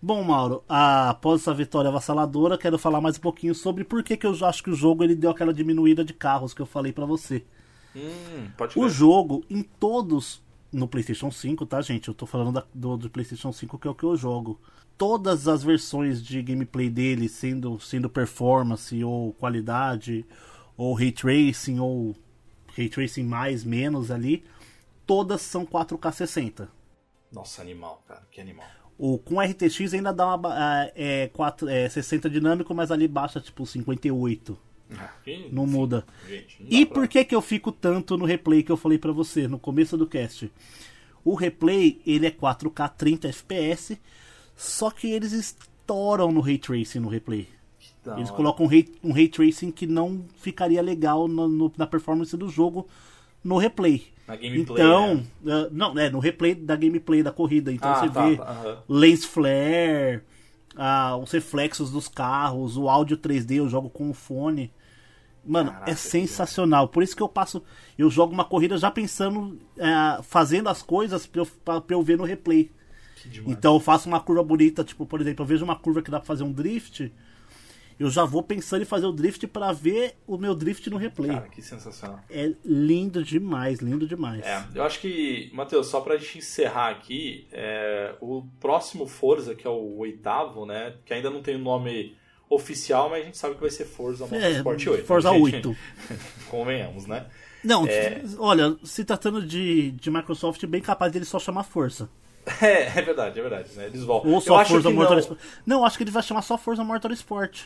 Bom, Mauro, após essa vitória avassaladora, quero falar mais um pouquinho sobre por que, que eu acho que o jogo ele deu aquela diminuída de carros que eu falei pra você. Hum, pode O jogo, em todos, no PlayStation 5, tá, gente? Eu tô falando da- do, do PlayStation 5, que é o que eu jogo. Todas as versões de gameplay dele, sendo, sendo performance, ou qualidade, ou ray tracing, ou ray tracing mais, menos ali, todas são 4K 60. Nossa, animal, cara. Que animal. O, com RTX ainda dá uma. ah, É, 4, é 60 dinâmico, mas ali baixa tipo 58. Ah, Não enfim, muda. gente, não E pra- por que que eu fico tanto no replay que eu falei pra você no começo do cast? O replay, ele é 4K 30 FPS, só que eles estouram no ray tracing no replay. Da Eles hora. colocam um ray, um ray tracing que não ficaria legal no- no- na performance do jogo no replay. Na gameplay, então, né? ah, não, é no replay da gameplay da corrida. Então Ah, você tá, vê tá, aham. lens flare, ah, os reflexos dos carros, o áudio 3D, eu jogo com o fone. Mano, Caraca, é sensacional. Por isso que eu passo. Eu jogo uma corrida já pensando, ah, fazendo as coisas pra eu, pra, pra eu ver no replay. Então eu faço uma curva bonita, tipo, por exemplo, eu vejo uma curva que dá pra fazer um drift. Eu já vou pensando em fazer o drift pra ver o meu drift no replay. Cara, que sensacional. É lindo demais, lindo demais. É, eu acho que, Matheus, só pra gente encerrar aqui, é, o próximo Forza, que é o oitavo, né? Que ainda não tem o nome oficial, mas a gente sabe que vai ser Forza Motorsport 8. É, Forza gente. 8. Convenhamos, né? Não, É. olha, se tratando de, de Microsoft, bem capaz dele só chamar Força. É, é verdade, é verdade. Né? Eles voltam. Ou eu só acho Forza que não, Motorsport. Não, acho que ele vai chamar só Forza Motorsport.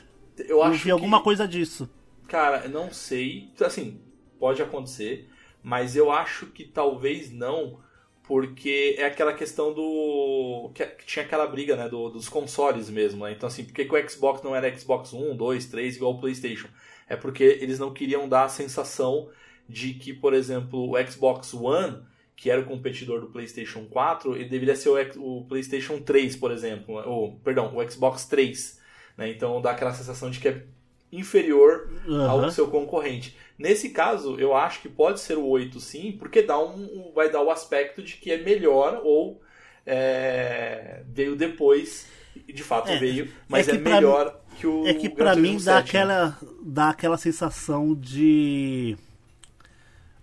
Eu Eu acho vi que, alguma coisa disso. Cara, não sei. Assim, pode acontecer, mas eu acho que talvez não, porque é aquela questão do. que tinha aquela briga, né? do- dos consoles mesmo, né? Então, assim, por que, o Xbox não era Xbox 1, 2, 3 igual o PlayStation? É porque eles não queriam dar a sensação de que, por exemplo, o Xbox One, que era o competidor do PlayStation 4, ele deveria ser o, o PlayStation 3, por exemplo, ou, perdão, o Xbox 3. Né? Então dá aquela sensação de que é inferior ao Aham. seu concorrente. Nesse caso, eu acho que pode ser o 8 sim, porque dá um, vai dar o aspecto de que é melhor ou é, veio depois, de fato É, veio, mas é é, melhor que o É que Turismo mim dá 7, né? aquela, dá aquela sensação de.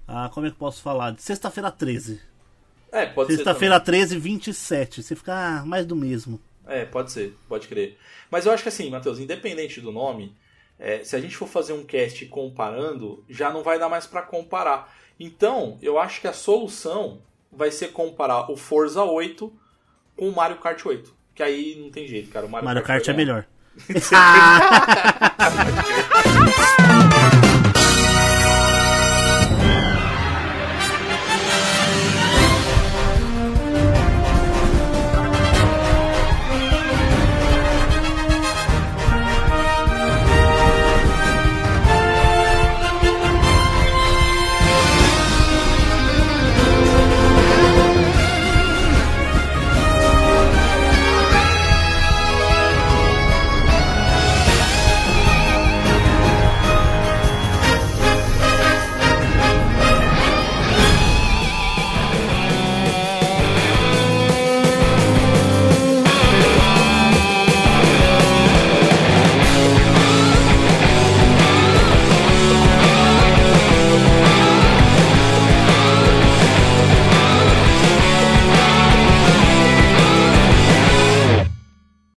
Ah, como é que eu posso falar? De sexta-feira 13. É, pode ser. Sexta-feira 13, 27. Você fica ah, mais do mesmo. É, pode ser, pode crer. Mas eu acho que assim, Matheus, independente do nome, é, se a gente for fazer um cast comparando, já não vai dar mais pra comparar. Então, eu acho que a solução vai ser comparar o Forza 8 com o Mario Kart 8. Que aí não tem jeito, cara. O Mario, Mario Kart é vai ganhar. melhor.